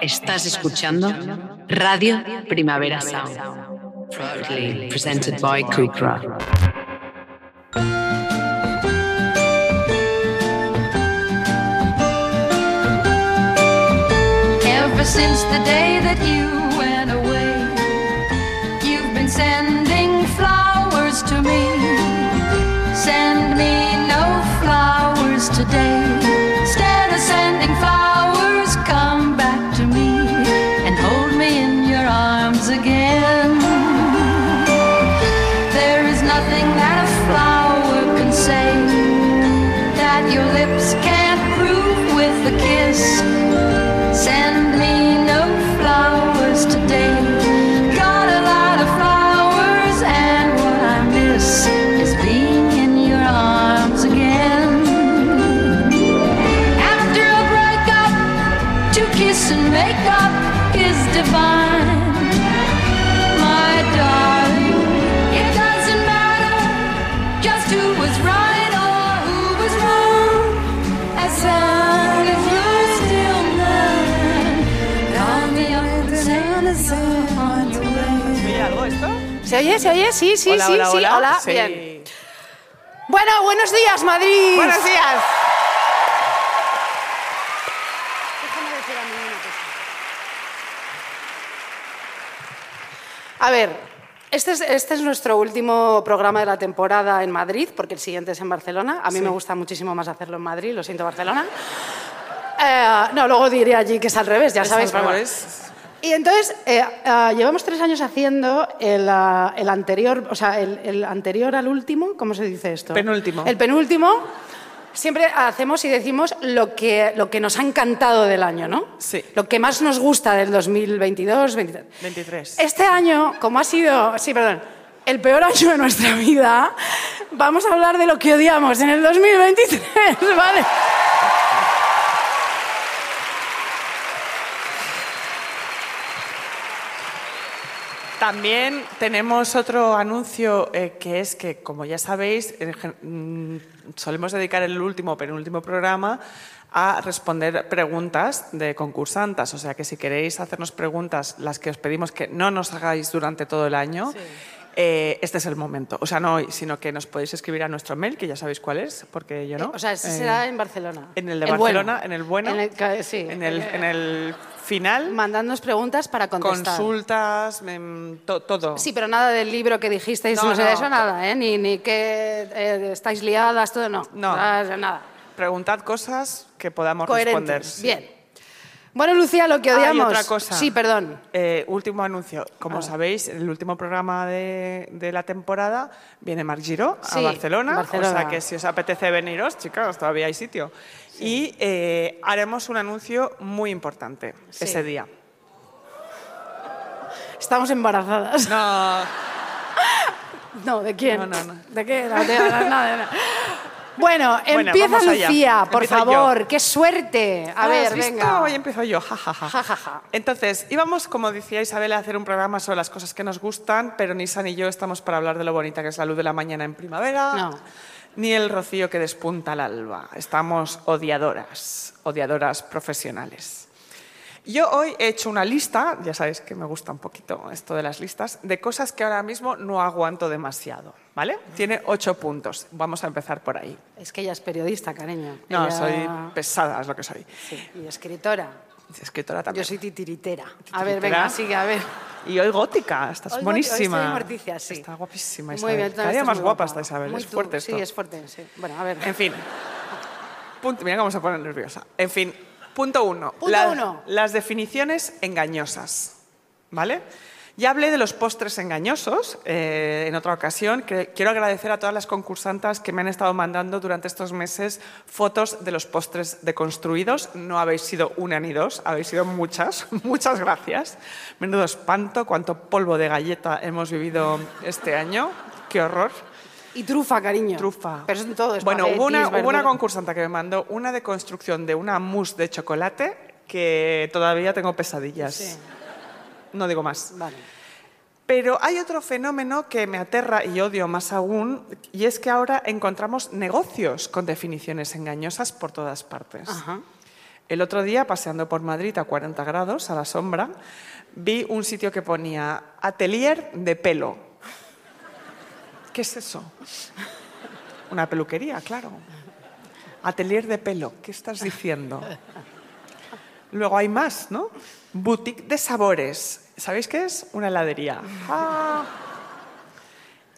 Estás escuchando Radio Primavera Sound, proudly presented by since the day that you oye? ¿Se oye? Sí, sí, Hola, sí, hola, sí. hola. Sí. Bien. Bueno, buenos días, Madrid. Buenos días. A ver, este es, este es nuestro último programa de la temporada en Madrid, porque el siguiente es en Barcelona. A mí me gusta muchísimo más hacerlo en Madrid, lo siento, Barcelona. Eh, no, luego diré allí que es al revés, ya Es sabéis. al revés. Y entonces, eh, ah, llevamos tres años haciendo el, ah, el anterior, o sea, el, el anterior al último, ¿cómo se dice esto? Penúltimo. El penúltimo. Siempre hacemos y decimos lo que, lo que nos ha encantado del año, ¿no? Sí. Lo que más nos gusta del 2022, 23. 23. Este año, como ha sido, sí, perdón, el peor año de nuestra vida, vamos a hablar de lo que odiamos en el 2023, ¿vale? También tenemos otro anuncio eh, que es que, como ya sabéis, mm, solemos dedicar el último penúltimo programa a responder preguntas de concursantas. O sea que si queréis hacernos preguntas, las que os pedimos que no nos hagáis durante todo el año, eh, este es el momento. O sea, no hoy, sino que nos podéis escribir a nuestro mail, que ya sabéis cuál es, porque yo no. O sea, ese Eh, será en Barcelona. en el de. Barcelona, en el bueno, En el sí. en el, en el final, Mandadnos preguntas para contestar. consultas, em, to- todo. Sí, pero nada del libro que dijisteis, No, no, sé de no. eso, nada, ¿eh? Ni, ni que eh, estáis liadas, todo, no. No. Nada. nada. Preguntad cosas que podamos Coherentes. responder. Bien. Bueno, Lucía, lo que Ah, y odiamos. otra cosa. Sí, perdón. Eh, último anuncio. Como sabéis, en el último programa de, de la temporada viene Marc Giró Sí, a Barcelona, Barcelona. O sea que si os apetece veniros, chicos, todavía hay sitio. Y eh, haremos un anuncio muy importante Sí. ese día. Estamos embarazadas. No, No, ¿de quién? No, no, no. ¿De qué? No, de- no, no, de- no. Bueno, Bueno, empieza. Lucía, por Empiezo yo. favor. ¡Qué suerte! A ¿Has ver, visto? venga. Hoy empiezo yo, ja, ja, ja. Ja, ja, ja. Entonces, íbamos, como decía Isabel, a hacer un programa sobre las cosas que nos gustan, pero ni San yo estamos para hablar de lo bonita que es la luz de la mañana en primavera, No. ni el rocío que despunta al alba. Estamos odiadoras, odiadoras profesionales. Yo hoy he hecho una lista, ya sabéis que me gusta un poquito esto de las listas, de cosas que ahora mismo no aguanto demasiado, ¿vale? Tiene ocho puntos. Vamos a empezar por ahí. Es que ella es periodista, cariño. No, Ella- soy pesada, es lo que soy. Sí, y escritora. Escritora también. Yo soy titiritera. A ver, venga, sigue, a ver. Y hoy gótica, estás Hoy buenísima. Hoy estoy Morticia, sí. Está guapísima, Muy Isabel. bien, Cada día más muy guapa guapa. está Isabel, Muy es tú, fuerte Sí, esto. es fuerte, sí. Bueno, a ver. En fin. Punto, mira cómo se pone nerviosa. En fin, punto uno. Punto La- uno. Las definiciones engañosas. ¿Vale? Ya hablé de los postres engañosos eh, en otra ocasión. Que quiero agradecer a todas las concursantes que me han estado mandando durante estos meses fotos de los postres deconstruidos. No habéis sido una ni dos, habéis sido muchas. Muchas gracias. Menudo espanto, cuánto polvo de galleta hemos vivido este año. Qué horror. Y trufa, cariño. Trufa. Pero es en todo. Bueno, hubo una, hubo una concursante que me mandó una de construcción de una mousse de chocolate que todavía tengo pesadillas. Sí. No digo más. Vale. Pero hay otro fenómeno que me aterra y odio más aún, y es que ahora encontramos negocios con definiciones engañosas por todas partes. Ajá. El otro día, paseando por Madrid a 40 grados, a la sombra, vi un sitio que ponía atelier de pelo. ¿Qué es eso? Una peluquería, claro. Atelier de pelo, ¿qué estás diciendo? Luego hay más, ¿no? Boutique de sabores. ¿Sabéis qué es? Una heladería. Ah.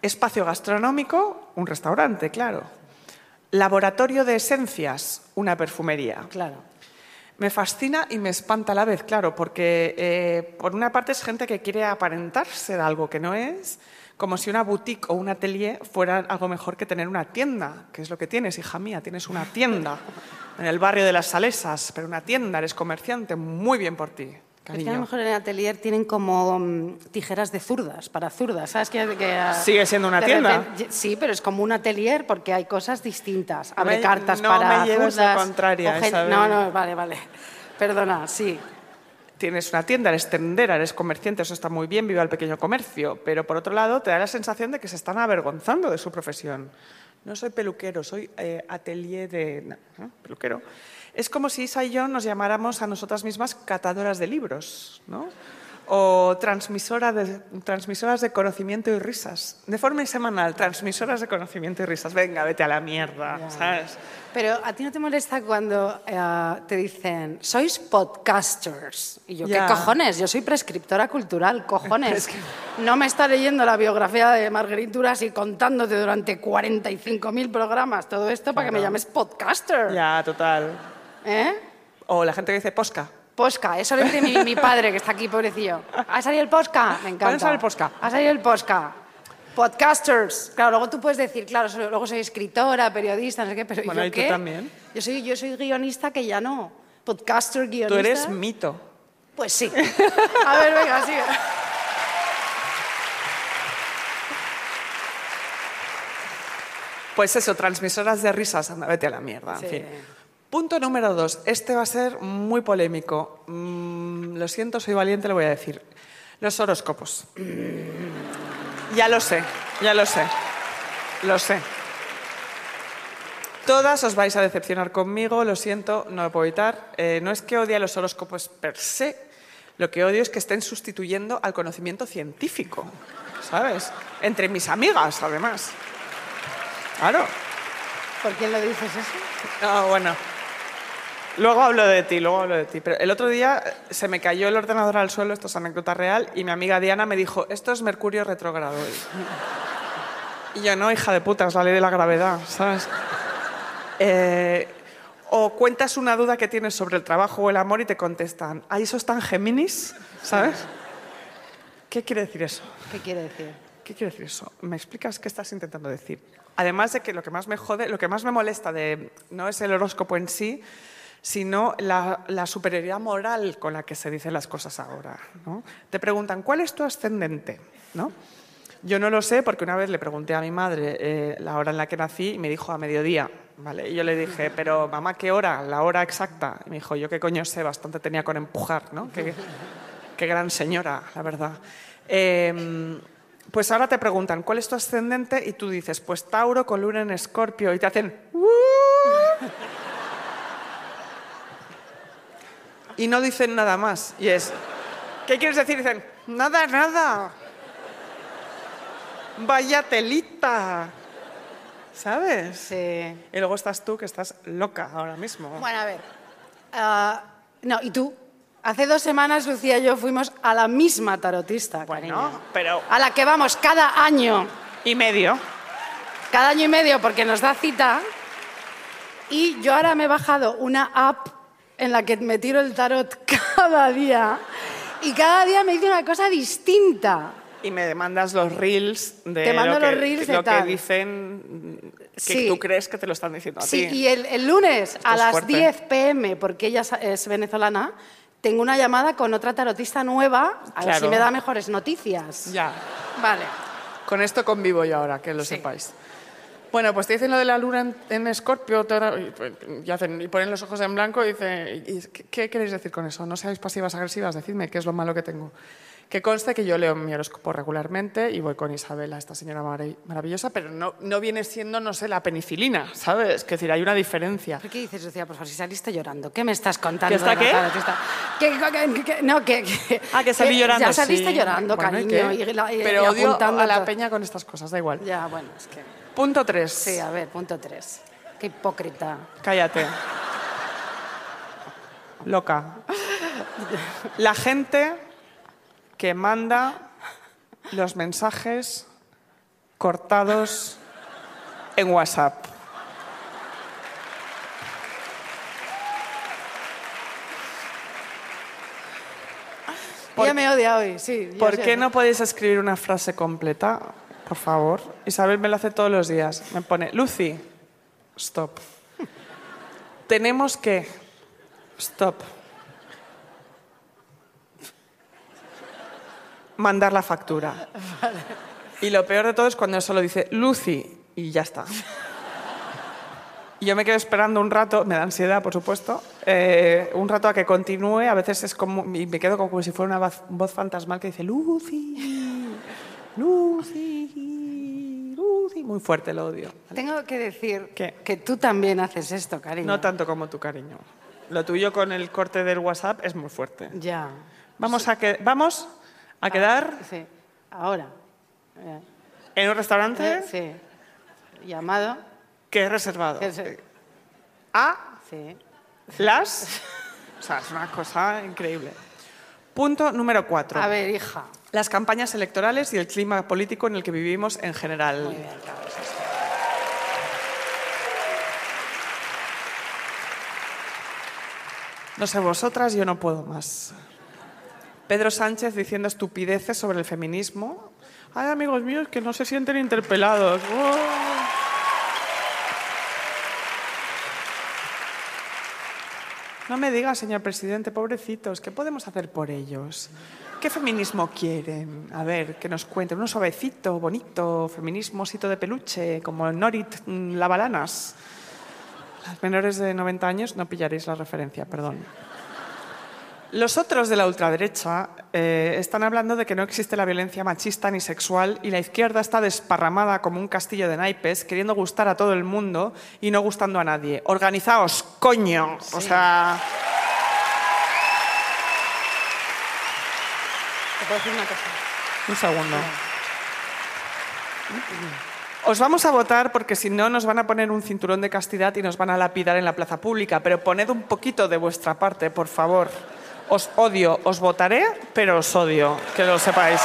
Espacio gastronómico, un restaurante, claro. Laboratorio de esencias, una perfumería. Claro. Me fascina y me espanta a la vez, claro, porque eh, por una parte es gente que quiere aparentar ser algo que no es, como si una boutique o un atelier fuera algo mejor que tener una tienda, que es lo que tienes, hija mía, tienes una tienda en el barrio de las Salesas, pero una tienda, eres comerciante, muy bien por ti, Es que a cariño. lo mejor en el atelier tienen como mm, tijeras de zurdas, para zurdas, ¿sabes? Que, que, ah, Sigue siendo una tienda. repente- sí, pero es como un atelier porque hay cosas distintas. Abre me- cartas no para me lleves la zurdas. contraria, o gen- Isabel. No, no, vale, vale. Perdona, sí. Tienes una tienda, eres tendera, eres comerciante, eso está muy bien, viva el pequeño comercio, pero por otro lado te da la sensación de que se están avergonzando de su profesión. No soy peluquero, soy eh, atelier de... peluquero. Es como si Isa y yo nos llamáramos a nosotras mismas catadoras de libros, ¿no? O transmisora de, transmisoras de conocimiento y risas. De forma semanal, transmisoras de conocimiento y risas. Venga, vete a la mierda, ¿sabes? Pero a ti no te molesta cuando eh, te dicen, sois podcasters. Y yo. ¿qué cojones? Yo soy prescriptora cultural, cojones. No me está leyendo la biografía de Marguerite Duras y contándote durante 45.000 programas todo esto para que me llames podcaster. Ya, total. ¿Eh? O la gente que dice posca. Posca, eso lo dice mi, mi padre, que está aquí, pobrecillo. ¿Ha salido el posca? Me encanta. ¿Cuándo sale el posca? Ha salido el posca. Podcasters. Claro, luego tú puedes decir, claro, luego soy escritora, periodista, no sé qué, pero Bueno, ¿yo y tú qué? también. Yo soy, yo soy guionista que ya no. Podcaster, guionista. Tú eres mito. Pues sí. A ver, venga, sigue. Pues eso, transmisoras de risas, anda, vete a la mierda. En Sí. fin. Punto número dos. Este va a ser muy polémico. Mm, lo siento, soy valiente, lo voy a decir. Los horóscopos. Ya lo sé, ya lo sé. Lo sé. Todas os vais a decepcionar conmigo, lo siento, no lo puedo evitar. Eh, no es que odie a los horóscopos per se, lo que odio es que estén sustituyendo al conocimiento científico, ¿sabes? Entre mis amigas, además. Claro. ¿Por quién lo dices eso? Ah, bueno. Luego hablo de ti, luego hablo de ti. Pero el otro día se me cayó el ordenador al suelo, esto es anécdota real, y mi amiga Diana me dijo, esto es Mercurio retrógrado. Y yo, no, hija de puta, es la ley de la gravedad, ¿sabes? Eh, o cuentas una duda que tienes sobre el trabajo o el amor y te contestan, ¿ahí eso están Géminis? ¿Sabes? ¿Qué quiere decir eso? ¿Qué quiere decir? ¿Qué quiere decir eso? ¿Me explicas qué estás intentando decir? Además de que lo que más me jode, lo que más me molesta de, no es el horóscopo en sí, sino la, la superioridad moral con la que se dicen las cosas ahora. ¿no? Te preguntan, ¿cuál es tu ascendente? ¿No? Yo no lo sé porque una vez le pregunté a mi madre eh, la hora en la que nací y me dijo a mediodía. ¿vale? Y yo le dije, pero mamá, ¿qué hora? La hora exacta. Y me dijo, yo qué coño sé, bastante tenía con empujar, ¿no? Qué, gran señora, la verdad. Eh, pues ahora te preguntan, ¿cuál es tu ascendente? Y tú dices, pues Tauro con luna en Escorpio. Y te hacen... "Uh". Y no dicen nada más. Y es, ¿qué quieres decir? Dicen, nada, nada. Vaya telita. ¿Sabes? Sí. Y luego estás tú que estás loca ahora mismo. Bueno, a ver. Ah, no, ¿y tú? Hace dos semanas Lucía y yo fuimos a la misma tarotista, Bueno, cariño. pero... A la que vamos cada año. Y medio. cada año y medio porque nos da cita. Y yo ahora me he bajado una app en la que me tiro el tarot cada día. Y cada día me dice una cosa distinta. Y me mandas los reels de Te mando lo que, los reels de lo que tal. dicen que Sí. tú crees que te lo están diciendo a Sí, ti. y el, el lunes a las fuerte. 10 pm, porque ella es venezolana, tengo una llamada con otra tarotista nueva, a ver si me da mejores noticias. Ya. Vale. Con esto convivo yo ahora, que lo Sí. sepáis. Bueno, pues te dicen lo de la luna en, Escorpio y, pues, y hacen- y ponen los ojos en blanco y dicen, ¿y ¿qué, qué queréis decir con eso? No seáis pasivas agresivas, decidme qué es lo malo que tengo. Que conste que yo leo mi horóscopo regularmente y voy con Isabela, esta señora marav- maravillosa, pero no, no viene siendo, no sé, la penicilina, ¿sabes? Es decir, hay una diferencia. ¿Por qué dices, Lucía? Por favor, si saliste llorando, ¿qué me estás contando? ¿Que está qué? Que está- que- que- que- no, que, Ah, que salí llorando. Ya saliste sí. llorando, Bueno, ¿y cariño. qué? y la- pero odio a la todo. peña con estas cosas, da igual. Ya, bueno, es que... Punto 3. Sí, a ver, punto tres. Qué hipócrita. Cállate. Loca. La gente que manda los mensajes cortados en WhatsApp. Ella me odia hoy, sí. ¿Por qué no podéis escribir una frase completa? Por favor. Isabel me lo hace todos los días. Me pone, Lucy, stop. Tenemos que... Stop. Mandar la factura. Y lo peor de todo es cuando solo dice Lucy y ya está. Y yo me quedo esperando un rato, me da ansiedad, por supuesto, eh, un rato a que continúe. A veces es como, y me quedo como si fuera una voz, voz fantasmal que dice Lucy, Lucy, Lucy. Muy fuerte, lo odio. Tengo que decir ¿Qué? que tú también haces esto, cariño. No tanto como tu cariño. Lo tuyo con el corte del WhatsApp es muy fuerte. Ya. Vamos a, que, vamos a quedar Sí. Ahora. Eh, en un restaurante Sí. Llamado. que es reservado a Sí. las... O sea, es una cosa increíble. Punto número cuatro. A ver, hija. Las campañas electorales y el clima político en el que vivimos en general. Muy bien. No sé vosotras, yo no puedo más. Pedro Sánchez diciendo estupideces sobre el feminismo. Hay amigos míos que no se sienten interpelados. ¡Oh! No me diga, señor presidente, pobrecitos, ¿qué podemos hacer por ellos? ¿Qué feminismo quieren? A ver, que nos cuenten. Uno suavecito, bonito, feminismo, osito de peluche, como Norit mm, Lavalanas. Las menores de 90 años no pillaréis la referencia, perdón. Los otros de la ultraderecha eh, están hablando de que no existe la violencia machista ni sexual y la izquierda está desparramada como un castillo de naipes, queriendo gustar a todo el mundo y no gustando a nadie. Organizaos, coño. O sea, ¿Te puedo decir una cosa? un segundo. Os vamos a votar porque si no nos van a poner un cinturón de castidad y nos van a lapidar en la plaza pública, pero poned un poquito de vuestra parte, por favor. Os odio, os votaré, pero os odio, que lo sepáis.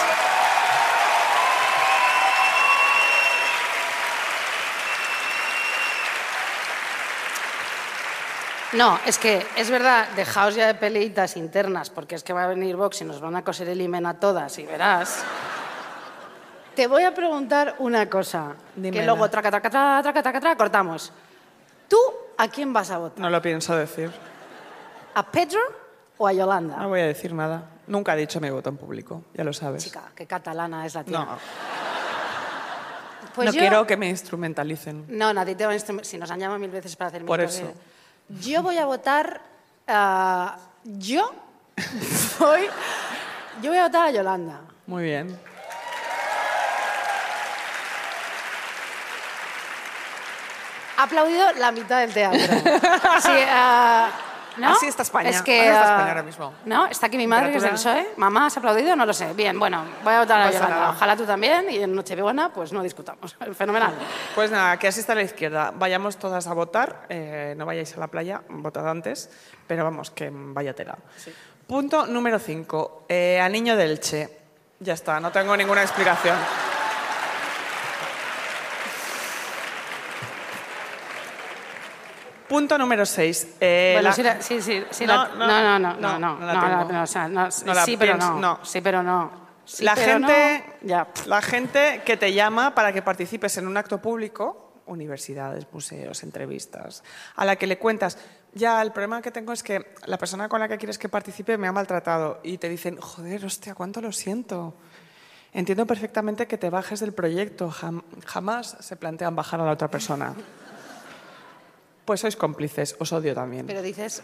No, es que es verdad, dejaos ya de peleitas internas, porque es que va a venir Vox y nos van a coser el himen a todas y verás. Te voy a preguntar una cosa, Dímela. que luego traca, traca, traca, traca, traca, traca, cortamos. ¿Tú a quién vas a votar? No lo pienso decir. ¿A Pedro o a Yolanda? No voy a decir nada. Nunca he dicho mi voto en público, ya lo sabes. Chica, qué catalana es la tía. No, Pues no yo- quiero que me instrumentalicen. No, nadie te va a instrum- Si nos han llamado mil veces para hacer Por eso. eh. Yo voy a votar. ah, yo voy. Yo voy a votar a Yolanda. Muy bien. Ha aplaudido la mitad del teatro. Sí, ah, ¿no? Así está España. Es que, Así está ah, España ahora mismo. ¿No? Está aquí mi madre, que es del. PSOE. Mamá, ¿has aplaudido? No lo sé. Bien, bueno, voy a votar a Yolanda. Ojalá tú también. Y en Nochebuena, pues no discutamos. Fenomenal. Pues nada, que así está la izquierda. Vayamos todas a votar. eh, no vayáis a la playa, votad antes. Pero vamos, que vaya tela. Punto número 5. a Niño del Che. Ya está, no tengo ninguna explicación. Punto número 6. Eh, bueno, sí, sí, sí. No, no, no, no, no, no, sí, pero no, Sí, pero no. la gente, la gente que te llama para que participes en un acto público, universidades, museos, entrevistas, a la que le cuentas, ya, el problema que tengo es que la persona con la que quieres que participe me ha maltratado y te dicen, joder, hostia, cuánto lo siento. Entiendo perfectamente que te bajes del proyecto, jamás se plantean bajar a la otra persona. Pues sois cómplices, os odio también. Pero dices.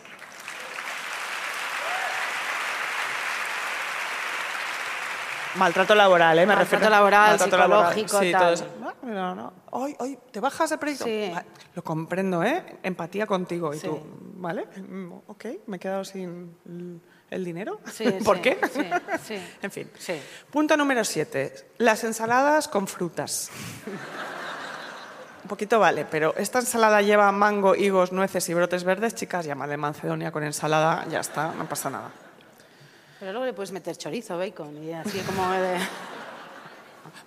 Maltrato laboral, ¿eh? Me Maltrato refiero. laboral, psicológico, Sí, tal. no, no. Hoy, hoy, ¿te bajas de proyecto? Sí. Lo comprendo, ¿eh? Empatía contigo. Y Sí. tú, ¿vale? Mm, Ok, me he quedado sin el dinero. Sí, ¿Por sí, qué? sí, sí. en fin. Sí. Punto número siete. Las ensaladas con frutas. Un poquito vale, pero esta ensalada lleva mango, higos, nueces y brotes verdes, chicas, llámale Macedonia con ensalada, ya está, no pasa nada. Pero luego le puedes meter chorizo, bacon y así como de...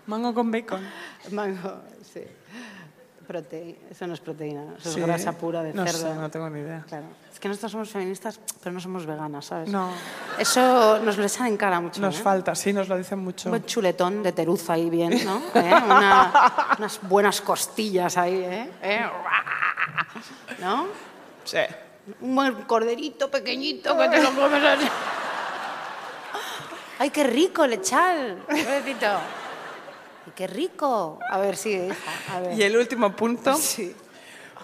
Mango con bacon. Mango, sí. Prote... Eso no es proteína, eso Sí. es grasa pura de No cerdo. sé, no tengo ni idea. Claro. Es que nosotros somos feministas, pero no somos veganas, ¿sabes? No. Eso nos lo echan en cara mucho. Nos ¿eh? falta, sí, nos lo dicen mucho. Un buen chuletón de teruza ahí bien, ¿no? ¿Eh? Una- unas buenas costillas ahí, ¿eh? ¿Eh? ¿No? Sí. Un buen corderito pequeñito que te lo comes así. ¡Ay, qué rico, lechal! Pobrecito. ¡Y qué rico! A ver, sí, hija, a ver. Y el último punto, Sí.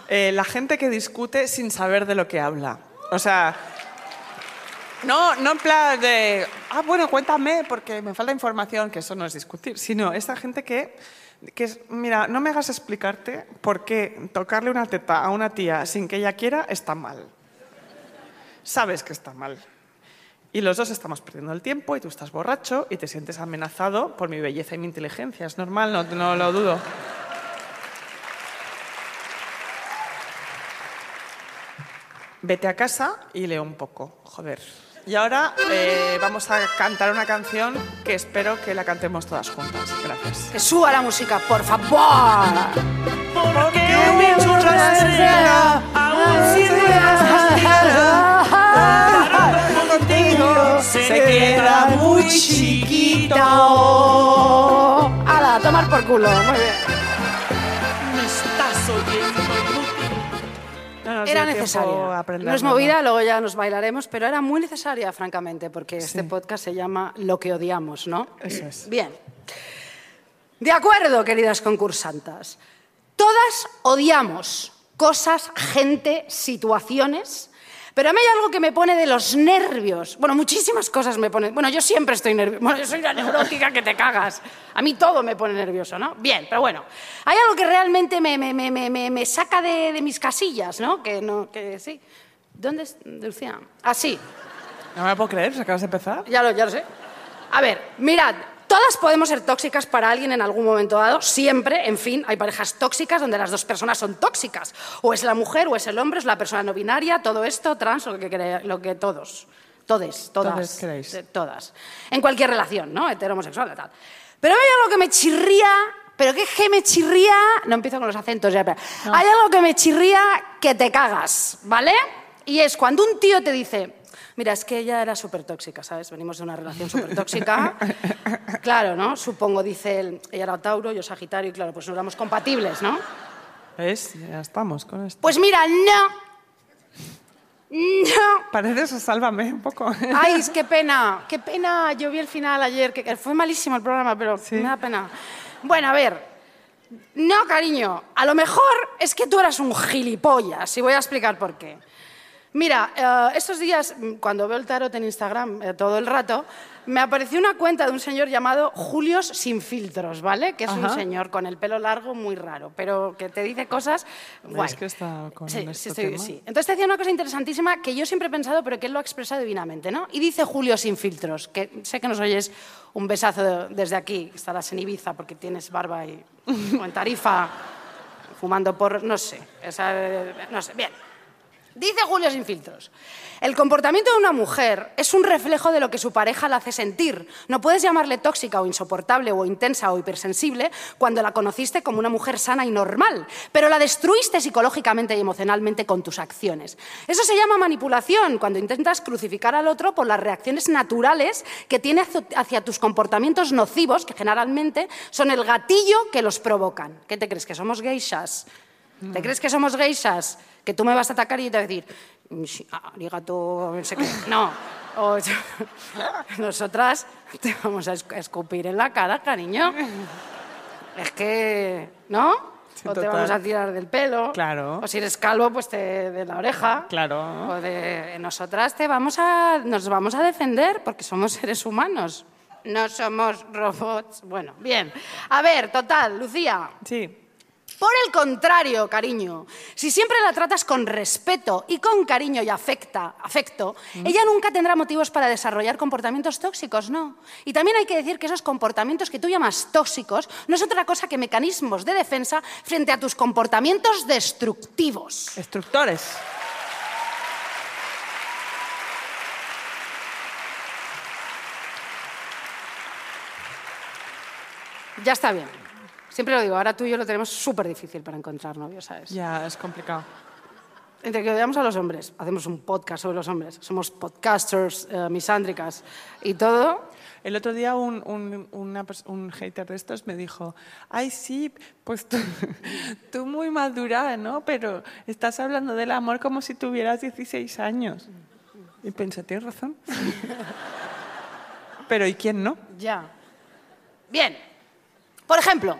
eh, la gente que discute sin saber de lo que habla. O sea, no, no en plan de, ah, bueno, cuéntame porque me falta información, que eso no es discutir, sino esta gente que, que es, mira, no me hagas explicarte por qué tocarle una teta a una tía sin que ella quiera está mal. Sabes que está mal. Y los dos estamos perdiendo el tiempo y tú estás borracho y te sientes amenazado por mi belleza y mi inteligencia. Es normal, no, no lo dudo. Vete a casa y leo un poco, joder. Y ahora eh, vamos a cantar una canción que espero que la cantemos todas juntas. Gracias. Que suba la música, por favor. Porque un bicho trasera, aún si se queda muy chiquito. ¡Hala, a tomar por culo! Muy bien. Me estás oyendo No Era necesaria. No es movida, luego ya nos bailaremos, pero era muy necesaria, francamente, porque este podcast se llama Lo que odiamos, ¿no? Eso es. Bien. De acuerdo, queridas concursantas. Todas odiamos cosas, gente, situaciones. Pero a mí hay algo que me pone de los nervios. Bueno, muchísimas cosas me ponen. Bueno, yo siempre estoy nerviosa. Bueno, yo soy una neurótica que te cagas. A mí todo me pone nervioso, ¿no? Bien, pero bueno. Hay algo que realmente me, me, me, me, me- me saca de, de mis casillas, ¿no? Que no, que sí. ¿Dónde es Lucía? Ah, sí. No me lo puedo creer, ¿se acabas de empezar? Ya lo, ya lo sé. A ver, mirad, todas podemos ser tóxicas para alguien en algún momento dado, siempre, en fin, hay parejas tóxicas donde las dos personas son tóxicas. O es la mujer, o es el hombre, o es la persona no binaria, todo esto, trans, lo que, lo que todos. Todes, todas. Queréis. eh, Todas. En cualquier relación, ¿no? Heterosexual, tal. Pero hay algo que me chirría, pero ¿qué, qué me chirría? No empiezo con los acentos ya, pero... Hay algo que me chirría que te cagas, ¿vale? Y es cuando un tío te dice, mira, es que ella era súper tóxica, ¿sabes? Venimos de una relación súper tóxica. claro, ¿no? Supongo, dice él, ella era Tauro, yo Sagitario, y claro, pues no éramos compatibles, ¿no? ¿Ves? Ya estamos con esto. Pues mira, no. No. Pareces a sálvame un poco. Ay, es qué pena, qué pena. Yo vi el final ayer, que fue malísimo el programa, pero me da pena. Bueno, a ver. No, cariño. A lo mejor es que tú eras un gilipollas, y voy a explicar por qué. Mira, eh, estos días, mm, cuando veo el tarot en Instagram eh, todo el rato, me apareció una cuenta de un señor llamado Julios Sin Filtros, ¿vale? Que es un Ajá. señor con el pelo largo muy raro, pero que te dice cosas guay. que está con sí, este sí, tema? sí. Entonces te decía una cosa interesantísima que yo siempre he pensado, pero que él lo ha expresado divinamente, ¿no? Y dice Julio Sin Filtros, que sé que nos oyes un besazo desde aquí, estarás en Ibiza porque tienes barba y, o en Tarifa, fumando por, no sé, esa, no sé, bien. Dice Julio sin filtros. El comportamiento de una mujer es un reflejo de lo que su pareja la hace sentir. No puedes llamarle tóxica o insoportable o intensa o hipersensible cuando la conociste como una mujer sana y normal, pero la destruiste psicológicamente y emocionalmente con tus acciones. Eso se llama manipulación, cuando intentas crucificar al otro por las reacciones naturales que tiene hacia- tus comportamientos nocivos, que generalmente son el gatillo que los provocan. ¿Qué te crees? ¿Que somos geishas? ¿Te crees que somos geishas? Que tú me vas a atacar y yo te voy a decir, "Mm, sí, ah, arigato, no sé qué. No. O- nosotras te vamos a esc- a escupir en la cara, cariño. Es que, ¿no? O te vamos a tirar del pelo. Claro. O si eres calvo, pues te, de la oreja. Claro. O de nosotras te vamos a, nos vamos a defender porque somos seres humanos. no somos robots. Bueno, bien. A ver, total, Lucía. Sí. Por el contrario, cariño, si siempre la tratas con respeto y con cariño y afecta, afecto, ella nunca tendrá motivos para desarrollar comportamientos tóxicos, ¿no? Y también hay que decir que esos comportamientos que tú llamas tóxicos no es otra cosa que mecanismos de defensa frente a tus comportamientos destructivos. Instructores. Ya está bien. Siempre lo digo, ahora tú y yo lo tenemos súper difícil para encontrar novios, ¿sabes? Ya, es complicado. Entre que odiamos a los hombres, hacemos un podcast sobre los hombres, somos podcasters, eh, misándricas y todo. El otro día un, un, una un hater de estos me dijo, ay sí, pues tú, tú muy madura, ¿no? Pero estás hablando del amor como si tuvieras 16 años. Y pensé, tienes razón. Pero ¿y quién no? Ya. Bien. Por ejemplo,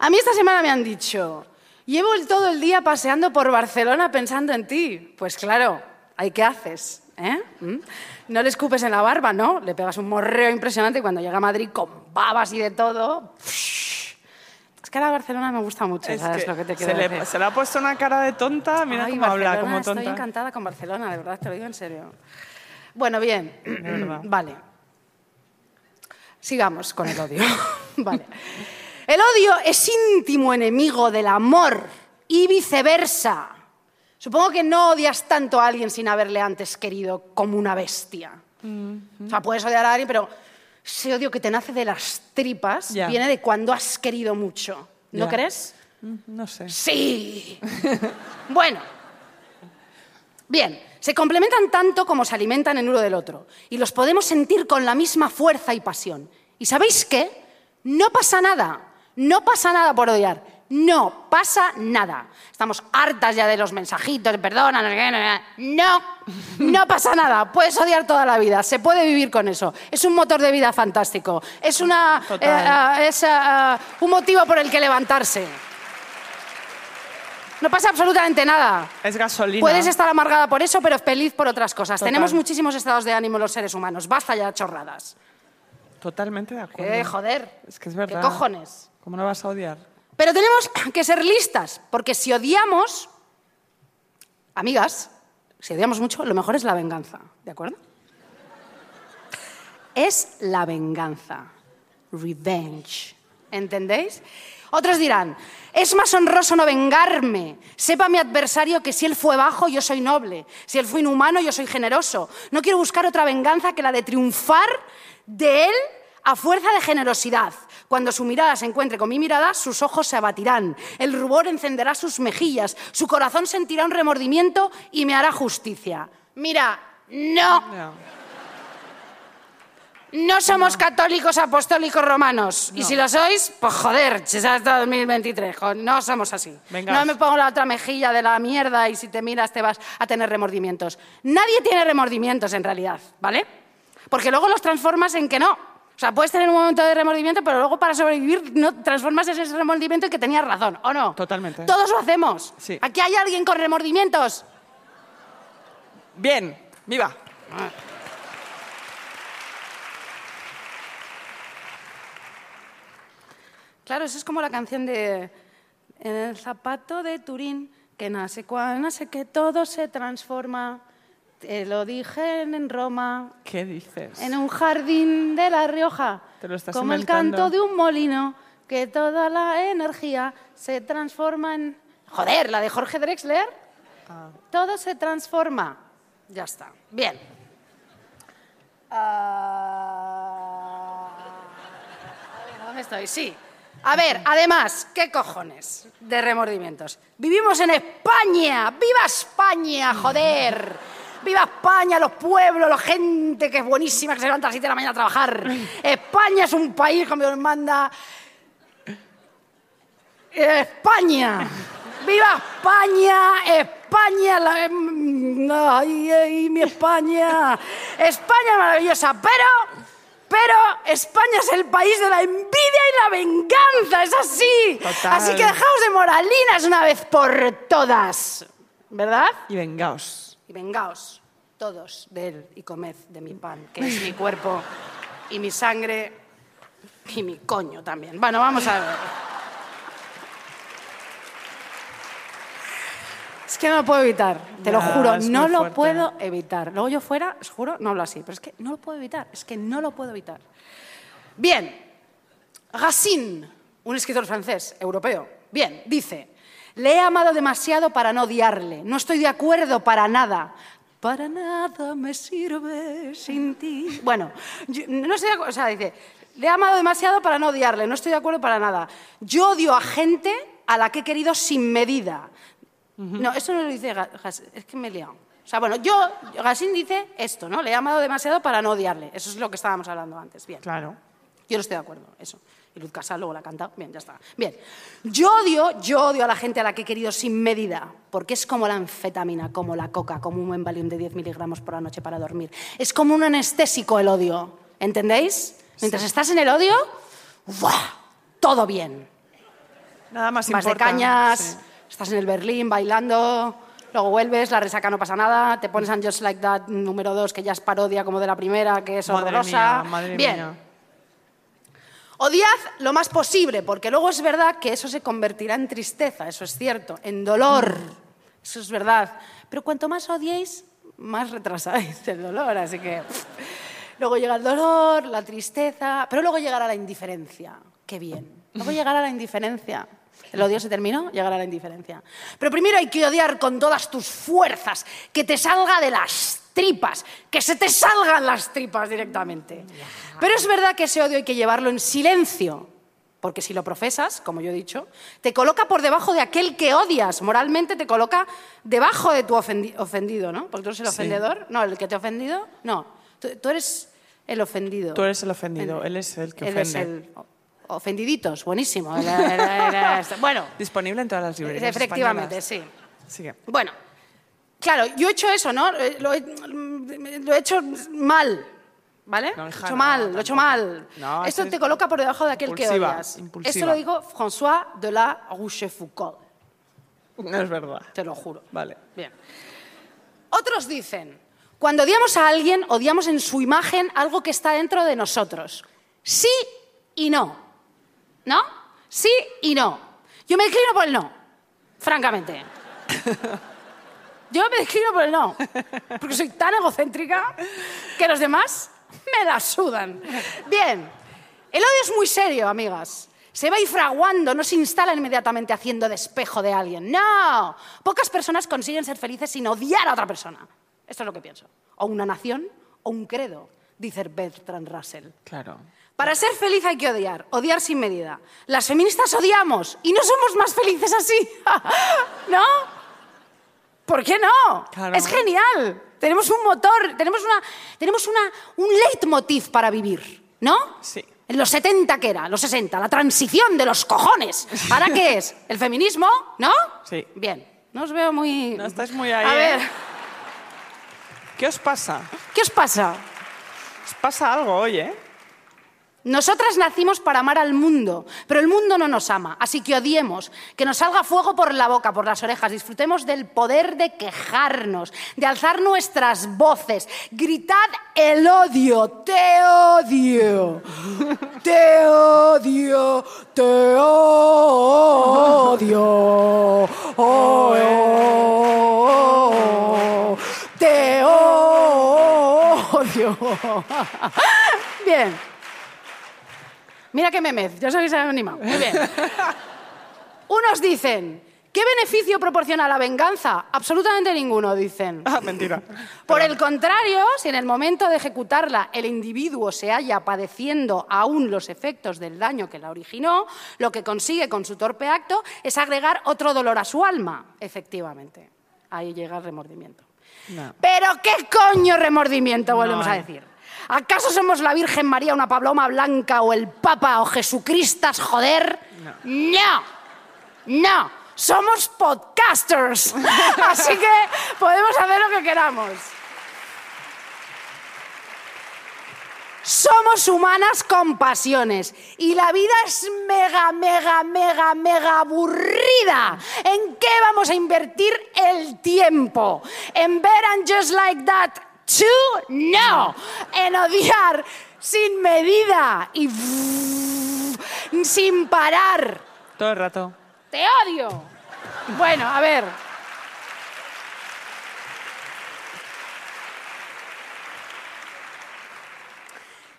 a mí esta semana me han dicho, llevo todo el día paseando por Barcelona pensando en ti. Pues claro, ¿ahí qué haces? ¿Eh? ¿Mm? No le escupes en la barba, ¿no? Le pegas un morreo impresionante y cuando llega a Madrid con babas y de todo... Es que ahora Barcelona me gusta mucho, Es ¿sabes que lo que te quiero se, le, decir? se le ha puesto una cara de tonta, mira Ay, cómo habla, Barcelona, como Estoy tonta. encantada con Barcelona, de verdad, te lo digo en serio. Bueno, bien. verdad. Vale. Sigamos con el odio. vale. El odio es íntimo enemigo del amor y viceversa. Supongo que no odias tanto a alguien sin haberle antes querido como una bestia. O sea, puedes odiar a alguien, pero ese odio que te nace de las tripas viene de cuando has querido mucho. ¿No crees? Mm, No sé. Sí. bueno. Bien, se complementan tanto como se alimentan en uno del otro. Y los podemos sentir con la misma fuerza y pasión. ¿Y sabéis qué? No pasa nada. No pasa nada por odiar. No pasa nada. Estamos hartas ya de los mensajitos, perdona, no no, pasa nada. Puedes odiar toda la vida, se puede vivir con eso. Es un motor de vida fantástico. Es, una, eh, eh, es eh, un motivo por el que levantarse. No pasa absolutamente nada. Es gasolina. Puedes estar amargada por eso, pero feliz por otras cosas. Total. Tenemos muchísimos estados de ánimo los seres humanos. Basta ya de chorradas. Totalmente de acuerdo. Eh, joder. Es que es verdad. ¿Qué cojones? ¿Cómo no vas a odiar? Pero tenemos que ser listas, porque si odiamos, amigas, si odiamos mucho, lo mejor es la venganza, ¿de acuerdo? Es la venganza. Revenge. ¿Entendéis? Otros dirán, es más honroso no vengarme. Sepa mi adversario que si él fue bajo, yo soy noble. Si él fue inhumano, yo soy generoso. No quiero buscar otra venganza que la de triunfar de él a fuerza de generosidad. Cuando su mirada se encuentre con mi mirada, sus ojos se abatirán, el rubor encenderá sus mejillas, su corazón sentirá un remordimiento y me hará justicia. Mira, no, no somos católicos apostólicos romanos. Y si lo sois, pues joder, si hasta 2023, jo- no somos así. No me pongo la otra mejilla de la mierda y si te miras te vas a tener remordimientos. Nadie tiene remordimientos en realidad, ¿vale? Porque luego los transformas en que no. O sea, puedes tener un momento de remordimiento, pero luego para sobrevivir no transformas ese remordimiento en que tenías razón, ¿o no? Totalmente. Todos lo hacemos. Sí. ¿Aquí hay alguien con remordimientos? Bien, viva. Claro, eso es como la canción de En el zapato de Turín, que nace cuando nace que todo se transforma. Te lo dije en Roma, ¿Qué dices? en un jardín de La Rioja, Te lo estás como inventando. el canto de un molino, que toda la energía se transforma en... Joder, la de Jorge Drexler. Ah. Todo se transforma. Ya está. Bien. Ah, ¿Dónde estoy? Sí. A ver, además, ¿qué cojones de remordimientos? Vivimos en España. ¡Viva España, joder! ¡Viva España, los pueblos, la gente que es buenísima, que se levanta a las 7 de la mañana a trabajar! España es un país, como Dios manda, España. ¡Viva España! España, la- em, ay, ay, mi España. España es maravillosa, pero, pero España es el país de la envidia y la venganza, es así. Total. Así que dejaos de moralinas una vez por todas, ¿verdad? Y vengaos. Y vengaos todos de él y comed de mi pan, que es mi cuerpo y mi sangre y mi coño también. Bueno, vamos a ver. Es que no lo puedo evitar, te lo juro, no lo fuerte. puedo evitar. Luego yo fuera, os juro, no hablo así, pero es que no lo puedo evitar, es que no lo puedo evitar. Bien, Racine, un escritor francés, europeo, bien, dice, le he amado demasiado para no odiarle, no estoy de acuerdo para nada. Para nada me sirve sin ti. Bueno, yo no estoy de acuerdo, o sea, dice, le he amado demasiado para no odiarle, no estoy de acuerdo para nada. Yo odio a gente a la que he querido sin medida. No, eso no lo dice Ga- Gas- es que me he liado. O sea, bueno, yo, Gassin dice esto, ¿no? Le he amado demasiado para no odiarle. Eso es lo que estábamos hablando antes. Bien. Claro. Yo no estoy de acuerdo, eso. Y Luz Casal luego la canta. Bien, ya está. Bien. Yo odio, yo odio a la gente a la que he querido sin medida, porque es como la anfetamina, como la coca, como un buen Valium de 10 miligramos por la noche para dormir. Es como un anestésico el odio, ¿entendéis? Mientras estás en el odio, ¡buah! todo bien. Nada más Vas de cañas, Sí. estás en el Berlín bailando, luego vuelves, la resaca no pasa nada, te pones en Just Like That número 2, que ya es parodia como de la primera, que es Madre horrorosa. mía, madre Bien. mía. Odiad lo más posible, porque luego es verdad que eso se convertirá en tristeza, eso es cierto, en dolor, eso es verdad. Pero cuanto más odiéis, más retrasáis el dolor, así que... Luego llega el dolor, la tristeza, pero luego llegará la indiferencia. Qué bien. Luego llegará la indiferencia. El odio se terminó, llegará la indiferencia. Pero primero hay que odiar con todas tus fuerzas, que te salga de las tripas, que se te salgan las tripas directamente. Pero es verdad que ese odio hay que llevarlo en silencio, porque si lo profesas, como yo he dicho, te coloca por debajo de aquel que odias. Moralmente te coloca debajo de tu ofendi- ofendido, ¿no? Porque tú eres el Sí. ofendedor. No, el que te ha ofendido. No, tú, tú eres el ofendido. Tú eres el ofendido, él es el que Él es ofende. el o- ofendiditos, buenísimo. Bueno, Disponible en todas las librerías efectivamente, españolas. sí. Sigue. Bueno, claro, yo he hecho eso, ¿no? Eh, Lo he, lo he hecho mal, ¿vale? No, lo he hija, hecho no, mal, lo he hecho mal. No, Esto te coloca por debajo de aquel que odias. impulsiva. Esto lo dijo François de la Rochefoucauld, No es verdad. te lo juro. Vale. Bien. Otros dicen, cuando odiamos a alguien, odiamos en su imagen algo que está dentro de nosotros. Sí y no. ¿No? Sí y no. Yo me declino por el no, francamente. Yo me declino por el no, porque soy tan egocéntrica que los demás me la sudan. Bien, el odio es muy serio, amigas. Se va fraguando, no se instala inmediatamente haciendo despejo de alguien. No, pocas personas consiguen ser felices sin odiar a otra persona. Esto es lo que pienso. O una nación o un credo, dice Bertrand Russell. Claro. Para ser feliz hay que odiar, odiar sin medida. Las feministas odiamos y no somos más felices así. ¿No? ¿Por qué no? Claro. Es genial. Tenemos un motor, tenemos, una, tenemos una, un leitmotiv para vivir, ¿no? Sí. En los 70, ¿qué era? Los 60, la transición de los cojones. ¿Ahora qué es? ¿El feminismo? ¿No? Sí. Bien. No os veo muy... No estáis muy ahí, A ver, ¿eh? ¿Qué os pasa? ¿qué os pasa? Os pasa algo hoy, ¿eh? Nosotras nacimos para amar al mundo, pero el mundo no nos ama, así que odiemos, que nos salga fuego por la boca, por las orejas, disfrutemos del poder de quejarnos, de alzar nuestras voces, gritad el odio, te odio, te odio, te odio, oh, oh, te odio. Bien. Mira qué memez, ya os habéis animado. Muy bien. Unos dicen, ¿qué beneficio proporciona la venganza? Absolutamente ninguno, dicen. Ah, mentira. Por el contrario, si en el momento de ejecutarla el individuo se halla padeciendo aún los efectos del daño que la originó, lo que consigue con su torpe acto es agregar otro dolor a su alma, efectivamente. Ahí llega el remordimiento. No. Pero qué coño remordimiento, volvemos No a hay. decir. ¿Acaso somos la Virgen María, una Paloma Blanca o el Papa o Jesucristas, joder? No. No. Somos podcasters. Así que podemos hacer lo que queramos. Somos humanas con pasiones y la vida es mega, mega, mega, mega aburrida. ¿En qué vamos a invertir el tiempo? ¿En ver and just like that too? No. En odiar sin medida y sin parar. Todo el rato. ¡Te odio! Bueno, a ver.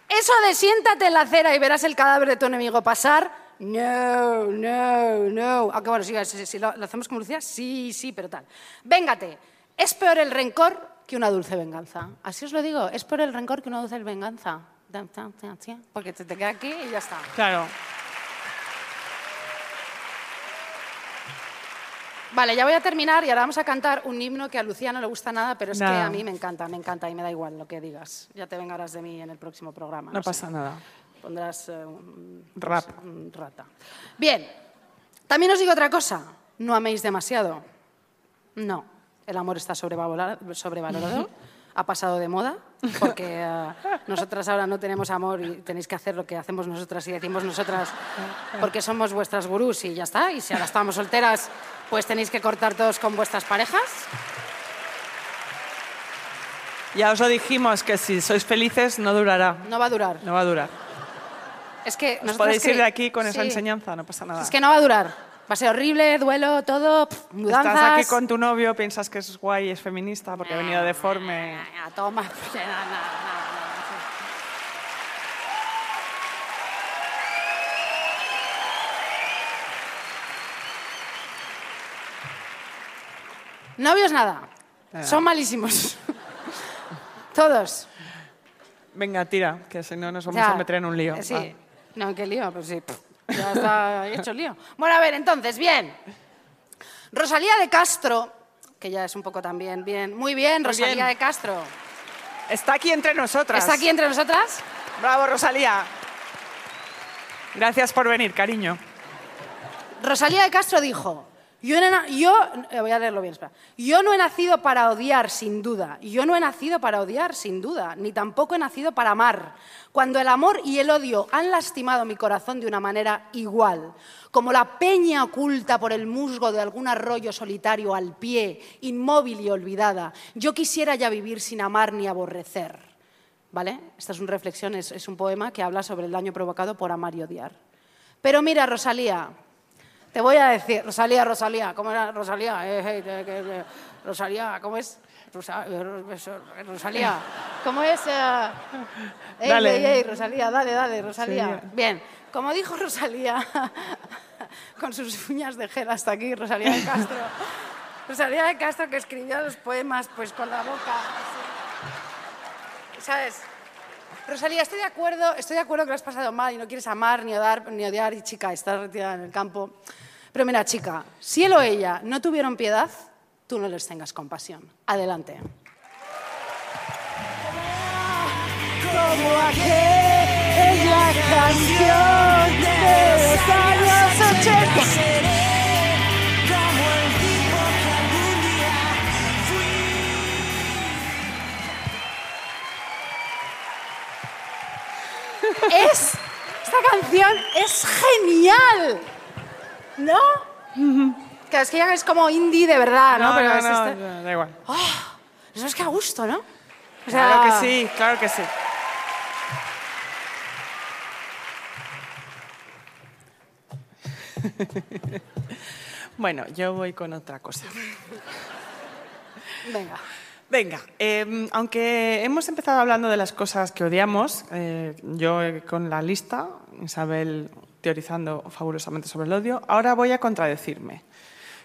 Eso de siéntate en la acera y verás el cadáver de tu enemigo pasar. No, no, no. Aunque bueno, sí, si, si lo, lo hacemos como Lucía, sí, sí, pero tal. Véngate. Es peor el rencor que una dulce venganza. Así os lo digo, es peor el rencor que una dulce venganza. Porque te, te queda aquí y ya está. Claro. Vale, ya voy a terminar y ahora vamos a cantar un himno que a Lucía no le gusta nada, pero es que a mí me encanta, me encanta y me da igual lo que digas. Ya te vengarás de mí en el próximo programa. No pasa nada. Pondrás eh, un, Rap. un rata. Bien, también os digo otra cosa. No améis demasiado. No, el amor está sobrevalorado. sobrevalorado. Ha pasado de moda porque eh, nosotras ahora no tenemos amor y tenéis que hacer lo que hacemos nosotras y decimos nosotras porque somos vuestras gurús y ya está. Y si ahora estamos solteras, pues tenéis que cortar todos con vuestras parejas. Ya os lo dijimos que si sois felices no durará. No va a durar. No va a durar. Es que Os podéis ir de aquí con esa enseñanza, no pasa nada. Es que no va a durar. Va a ser horrible, duelo, todo, mudanzas. Estás aquí con tu novio, piensas que es guay, es feminista porque ha venido deforme. Ah, toma. pues, nada, nada, nada, sí. Novios nada. Nada. Son malísimos. Todos. Venga, tira, que si no nos vamos a meter en un lío. Sí. Va. No, qué lío, pues sí. Ya está hecho el lío. Bueno, a ver, entonces, bien. Rosalía de Castro, que ya es un poco también bien. Muy bien, Rosalía bien. de Castro. Está aquí entre nosotras. ¿Está aquí entre nosotras? Bravo, Rosalía. Gracias por venir, cariño. Rosalía de Castro dijo, yo, no yo eh, voy a leerlo bien, espera. Yo no he nacido para odiar, sin duda. Yo no he nacido para odiar, sin duda. Ni tampoco he nacido para amar. Cuando el amor y el odio han lastimado mi corazón de una manera igual, como la peña oculta por el musgo de algún arroyo solitario al pie, inmóvil y olvidada, yo quisiera ya vivir sin amar ni aborrecer. ¿Vale? Esta es una reflexión, es, es un poema que habla sobre el daño provocado por amar y odiar. Pero mira, Rosalía, te voy a decir, Rosalía, Rosalía, ¿cómo era Rosalía? Eh, eh, eh, Rosalía, ¿cómo es? Rosa- Rosalía, ¿cómo es? Ey, Dale. ey, ey, Rosalía, dale, dale, Rosalía. Sí. Bien, como dijo Rosalía, con sus uñas de gel hasta aquí, Rosalía de Castro. Rosalía de Castro que escribía los poemas pues con la boca. así. ¿Sabes? Rosalía, estoy de acuerdo, estoy de acuerdo que lo has pasado mal y no quieres amar ni odiar, ni odiar y chica, estás retirada en el campo. Pero mira, chica, si él o ella no tuvieron piedad, tú no les tengas compasión. Adelante. Como canción de los años 80. Es, esta canción es genial, ¿no? Claro, es que ya es como indie de verdad, ¿no? No, Pero no, es no, este- no, da igual. Eso es que a gusto, ¿no? O Claro que sí, claro que sí. bueno, yo voy con otra cosa. Venga. Venga, eh, aunque hemos empezado hablando de las cosas que odiamos, eh, yo con la lista, Isabel teorizando fabulosamente sobre el odio, ahora voy a contradecirme.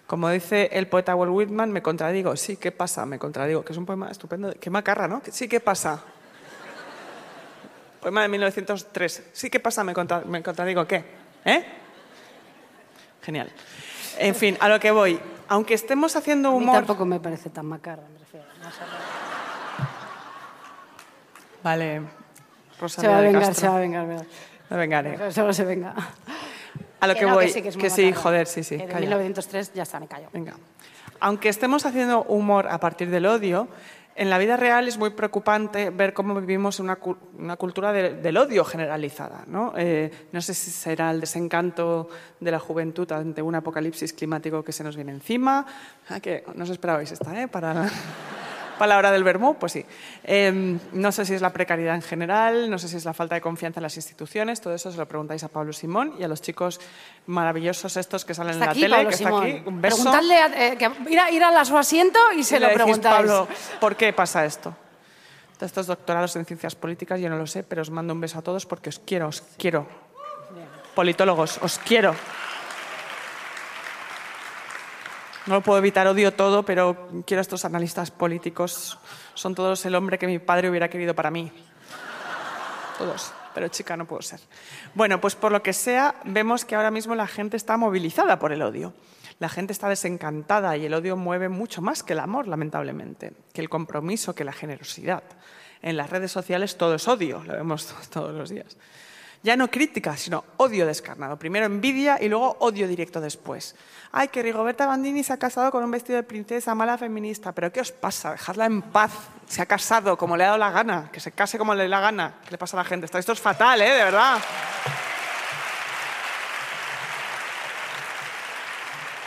Como dice el poeta Walt Whitman, me contradigo. Sí, ¿qué pasa? Me contradigo, que es un poema estupendo. Qué macarra, ¿no? Sí, ¿qué pasa? Poema de 1903. Sí, ¿qué pasa? Me, contra- me contradigo. ¿Qué? ¿Eh? Genial. En fin, a lo que voy. Aunque estemos haciendo A mí humor... tampoco me parece tan macarra, me refiero. No. Vale. Se Rosalía va a vengar, se va a vengar. venga. Me vengaré. Solo se venga. A lo que, no, voy. sí, que, es muy que sí, joder, sí, sí. Que calla. 1903 ya está, me callo. Venga. Aunque estemos haciendo humor a partir del odio, en la vida real es muy preocupante ver cómo vivimos una, una cultura de- del odio generalizada. ¿no? Eh, no sé si será el desencanto de la juventud ante un apocalipsis climático que se nos viene encima. Ah, que no os esperabais esta, ¿eh? Para... para la hora del vermú, pues sí. Eh, no sé si es la precariedad en general, no sé si es la falta de confianza en las instituciones, todo eso se lo preguntáis a Pablo Simón y a los chicos maravillosos estos que salen Está en la aquí, tele, Pablo que Simón. está aquí. Un beso. Preguntadle, a- eh, que ir, a, ir a su asiento y se Y lo preguntáis. Pablo, ¿por qué pasa esto? De estos doctorados en ciencias políticas, yo no lo sé, pero os mando un beso a todos porque os quiero, os quiero. Politólogos, os quiero. No lo puedo evitar, odio todo, pero quiero a estos analistas políticos. Son todos el hombre que mi padre hubiera querido para mí. Todos. Pero chica, no puedo ser. Bueno, pues por lo que sea, vemos que ahora mismo la gente está movilizada por el odio. La gente está desencantada y el odio mueve mucho más que el amor, lamentablemente, que el compromiso, que la generosidad. En las redes sociales todo es odio, lo vemos todos los días. Ya no crítica, sino odio descarnado. Primero envidia y luego odio directo después. Ay, que Rigoberta Bandini se ha casado con un vestido de princesa, mala feminista. ¿Pero qué os pasa? Dejadla en paz. Se ha casado como le ha dado la gana. Que se case como le dé la gana. ¿Qué le pasa a la gente? Esto es fatal, ¿eh? De verdad.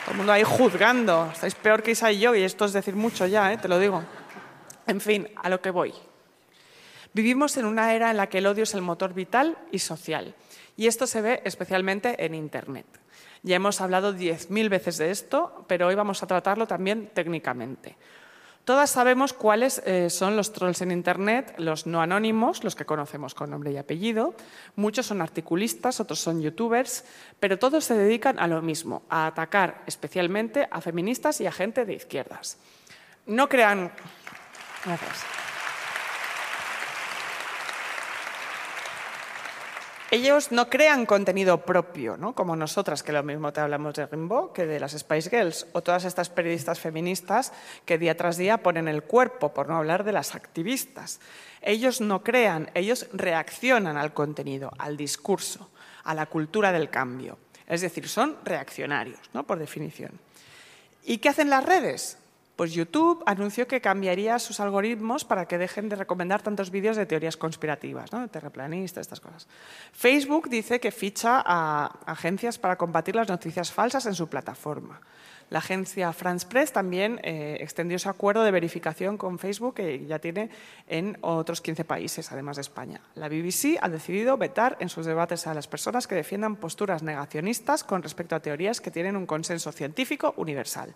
Todo el mundo ahí juzgando. Estáis peor que Isa y yo, y esto es decir mucho ya, ¿eh? te lo digo. En fin, a lo que voy. Vivimos en una era en la que el odio es el motor vital y social. Y esto se ve especialmente en Internet. Ya hemos hablado 10.000 veces de esto, pero hoy vamos a tratarlo también técnicamente. Todas sabemos cuáles eh, son los trolls en Internet, los no anónimos, los que conocemos con nombre y apellido. Muchos son articulistas, otros son youtubers, pero todos se dedican a lo mismo, a atacar especialmente a feministas y a gente de izquierdas. No crean... Gracias. Ellos no crean contenido propio, ¿no? como nosotras, que lo mismo te hablamos de Rimbaud que de las Spice Girls, o todas estas periodistas feministas que día tras día ponen el cuerpo, por no hablar de las activistas. Ellos no crean, ellos reaccionan al contenido, al discurso, a la cultura del cambio. Es decir, son reaccionarios, ¿no? por definición. ¿Y qué hacen las redes? Pues YouTube anunció que cambiaría sus algoritmos para que dejen de recomendar tantos vídeos de teorías conspirativas, ¿no? de terraplanistas, estas cosas. Facebook dice que ficha a agencias para combatir las noticias falsas en su plataforma. La agencia France Press también eh, extendió su acuerdo de verificación con Facebook que ya tiene en otros 15 países, además de España. La BBC ha decidido vetar en sus debates a las personas que defiendan posturas negacionistas con respecto a teorías que tienen un consenso científico universal.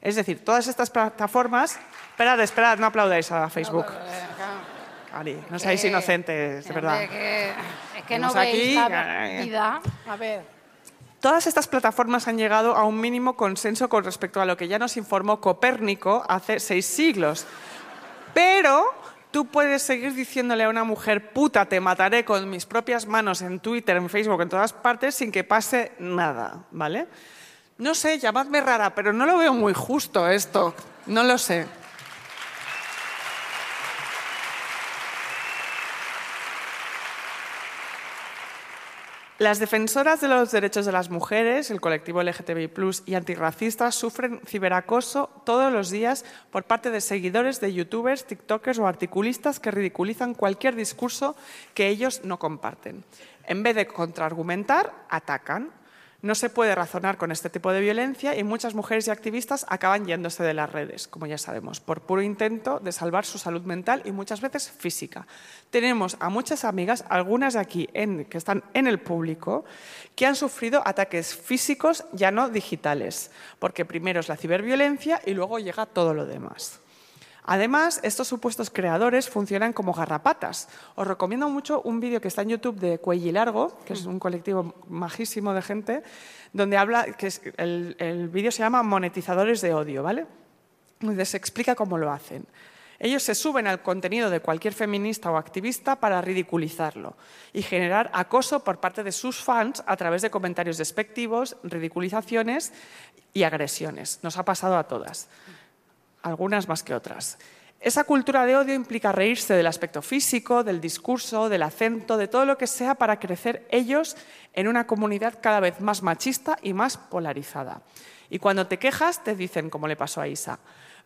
Es decir, todas estas plataformas... Esperad, esperad, no aplaudáis a Facebook. No seáis inocentes, de verdad. Es que no veis aquí- la vida. A ver. Todas estas plataformas han llegado a un mínimo consenso con respecto a lo que ya nos informó Copérnico hace seis siglos. Pero tú puedes seguir diciéndole a una mujer, puta, te mataré con mis propias manos en Twitter, en Facebook, en todas partes, sin que pase nada, ¿vale? No sé, llamadme rara, pero no lo veo muy justo esto. No lo sé. Las defensoras de los derechos de las mujeres, el colectivo LGTBI y antirracistas sufren ciberacoso todos los días por parte de seguidores de youtubers, tiktokers o articulistas que ridiculizan cualquier discurso que ellos no comparten. En vez de contraargumentar, atacan. No se puede razonar con este tipo de violencia y muchas mujeres y activistas acaban yéndose de las redes, como ya sabemos, por puro intento de salvar su salud mental y muchas veces física. Tenemos a muchas amigas, algunas de aquí que están en el público, que han sufrido ataques físicos ya no digitales, porque primero es la ciberviolencia y luego llega todo lo demás. Además, estos supuestos creadores funcionan como garrapatas. Os recomiendo mucho un vídeo que está en YouTube de Cuellilargo, que es un colectivo majísimo de gente, donde habla, que es- el, el vídeo se llama Monetizadores de Odio, ¿vale? Donde se explica cómo lo hacen. Ellos se suben al contenido de cualquier feminista o activista para ridiculizarlo y generar acoso por parte de sus fans a través de comentarios despectivos, ridiculizaciones y agresiones. Nos ha pasado a todas algunas más que otras. Esa cultura de odio implica reírse del aspecto físico, del discurso, del acento, de todo lo que sea para crecer ellos en una comunidad cada vez más machista y más polarizada. Y cuando te quejas, te dicen, como le pasó a Isa,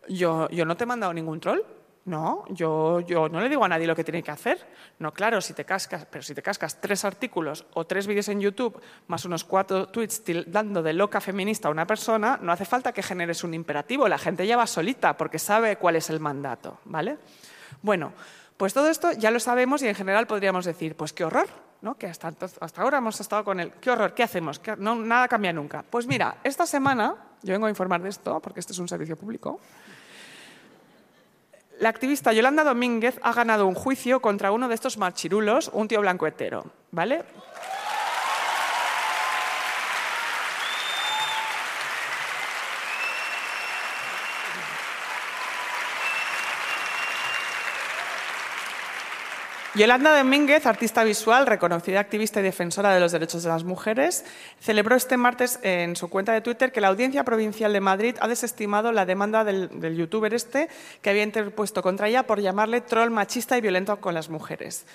yo, yo no te he mandado ningún troll, No, yo, yo no le digo a nadie lo que tiene que hacer. No, claro, si te cascas, pero si te cascas tres artículos o tres vídeos en YouTube más unos cuatro tweets dando de loca feminista a una persona, no hace falta que generes un imperativo. La gente ya va solita porque sabe cuál es el mandato, ¿vale? Bueno, pues todo esto ya lo sabemos y en general podríamos decir, pues qué horror, ¿no? Que hasta, hasta ahora hemos estado con el qué horror, ¿qué hacemos? no, nada cambia nunca. Pues mira, esta semana, yo vengo a informar de esto porque este es un servicio público. La activista Yolanda Domínguez ha ganado un juicio contra uno de estos marchirulos, un tío blanco hetero, ¿vale? Yolanda Domínguez, artista visual, reconocida activista y defensora de los derechos de las mujeres, celebró este martes en su cuenta de Twitter que la Audiencia Provincial de Madrid ha desestimado la demanda del, youtuber este que había interpuesto contra ella por llamarle troll machista y violento con las mujeres.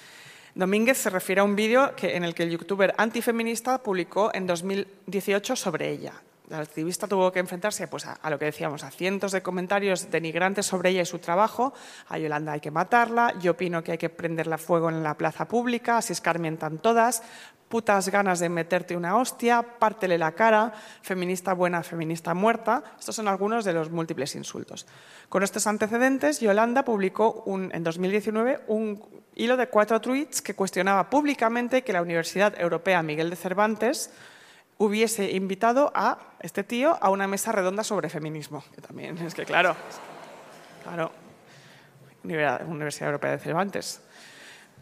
Domínguez se refiere a un vídeo en el que el youtuber antifeminista publicó en 2018 sobre ella la activista tuvo que enfrentarse pues, a, lo que decíamos, a cientos de comentarios denigrantes sobre ella y su trabajo. A Yolanda hay que matarla, yo opino que hay que prenderla fuego en la plaza pública, así escarmientan todas, putas ganas de meterte una hostia, pártele la cara, feminista buena, feminista muerta. Estos son algunos de los múltiples insultos. Con estos antecedentes, Yolanda publicó en 2019 un hilo de cuatro tweets que cuestionaba públicamente que la Universidad Europea Miguel de Cervantes hubiese invitado a este tío a una mesa redonda sobre feminismo. Que también, es que claro, claro, Universidad Europea de Cervantes.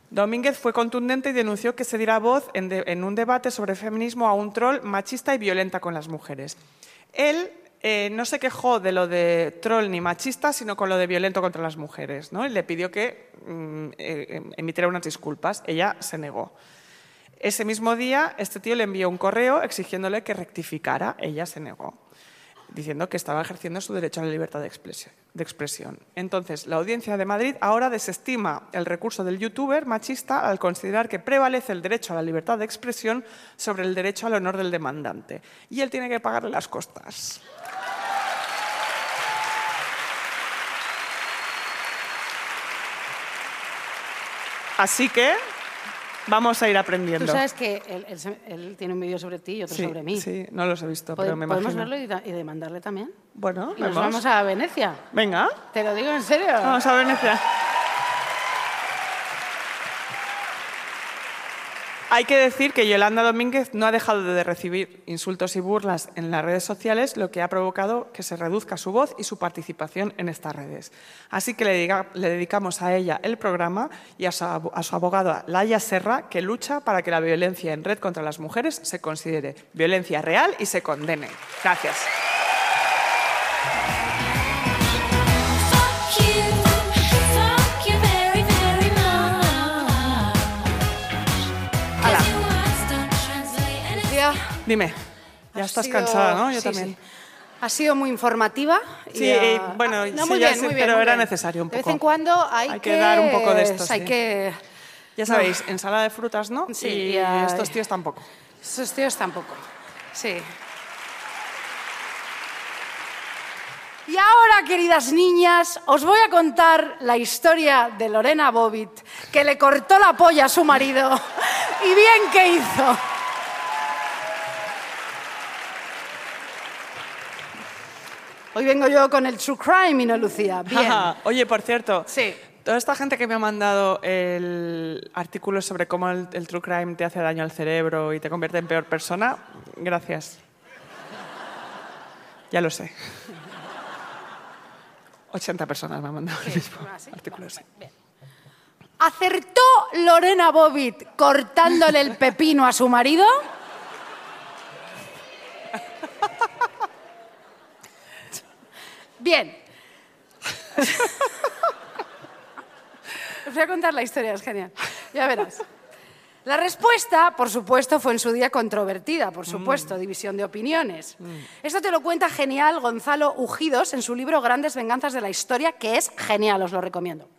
Domínguez fue contundente y denunció que se diera voz en, un debate sobre feminismo a un troll machista y violenta con las mujeres. Él eh, no se quejó de lo de troll ni machista, sino con lo de violento contra las mujeres. ¿no? Y le pidió que mm, eh, emitiera unas disculpas. Ella se negó. Ese mismo día, este tío le envió un correo exigiéndole que rectificara. Ella se negó, diciendo que estaba ejerciendo su derecho a la libertad de expresión. Entonces, la Audiencia de Madrid ahora desestima el recurso del youtuber machista al considerar que prevalece el derecho a la libertad de expresión sobre el derecho al honor del demandante. Y él tiene que pagarle las costas. Así que Vamos a ir aprendiendo. Tú sabes que él, tiene un vídeo sobre ti y otro sobre mí. Sí, no los he visto, pero me imagino. ¿Podemos verlo y, demandarle también? Bueno, y nos vamos a Venecia. Venga. Te lo digo en serio. Vamos a Venecia. Hay que decir que Yolanda Domínguez no ha dejado de recibir insultos y burlas en las redes sociales, lo que ha provocado que se reduzca su voz y su participación en estas redes. Así que le, dedicamos a ella el programa y a su, a su abogada Laia Serra, que lucha para que la violencia en red contra las mujeres se considere violencia real y se condene. Gracias. Dime, ya estás cansada, ¿no? Yo también. Ha sido muy informativa. Sí, bueno, sí, pero era necesario un poco. De vez en cuando hay, que, dar un poco de esto. Hay que... Ya sabéis, ensalada de frutas, ¿no? Sí. Y estos tíos tampoco. Estos tíos tampoco, sí. Y ahora, queridas niñas, os voy a contar la historia de Lorena Bobbitt, que le cortó la polla a su marido. y bien que hizo. Hoy vengo yo con el True Crime y no Lucía. Bien. Oye, por cierto. Sí. Toda esta gente que me ha mandado el artículo sobre cómo el, True Crime te hace daño al cerebro y te convierte en peor persona, gracias. Ya lo sé. 80 personas me han mandado el mismo ah, artículo. ¿Acertó Lorena Bobbitt cortándole el pepino a su marido? Bien. Os voy a contar la historia, es genial. Ya verás. La respuesta, por supuesto, fue en su día controvertida, por supuesto, mm. división de opiniones. Mm. Esto te lo cuenta genial Gonzalo Ujidos en su libro Grandes Venganzas de la Historia, que es genial, os lo recomiendo.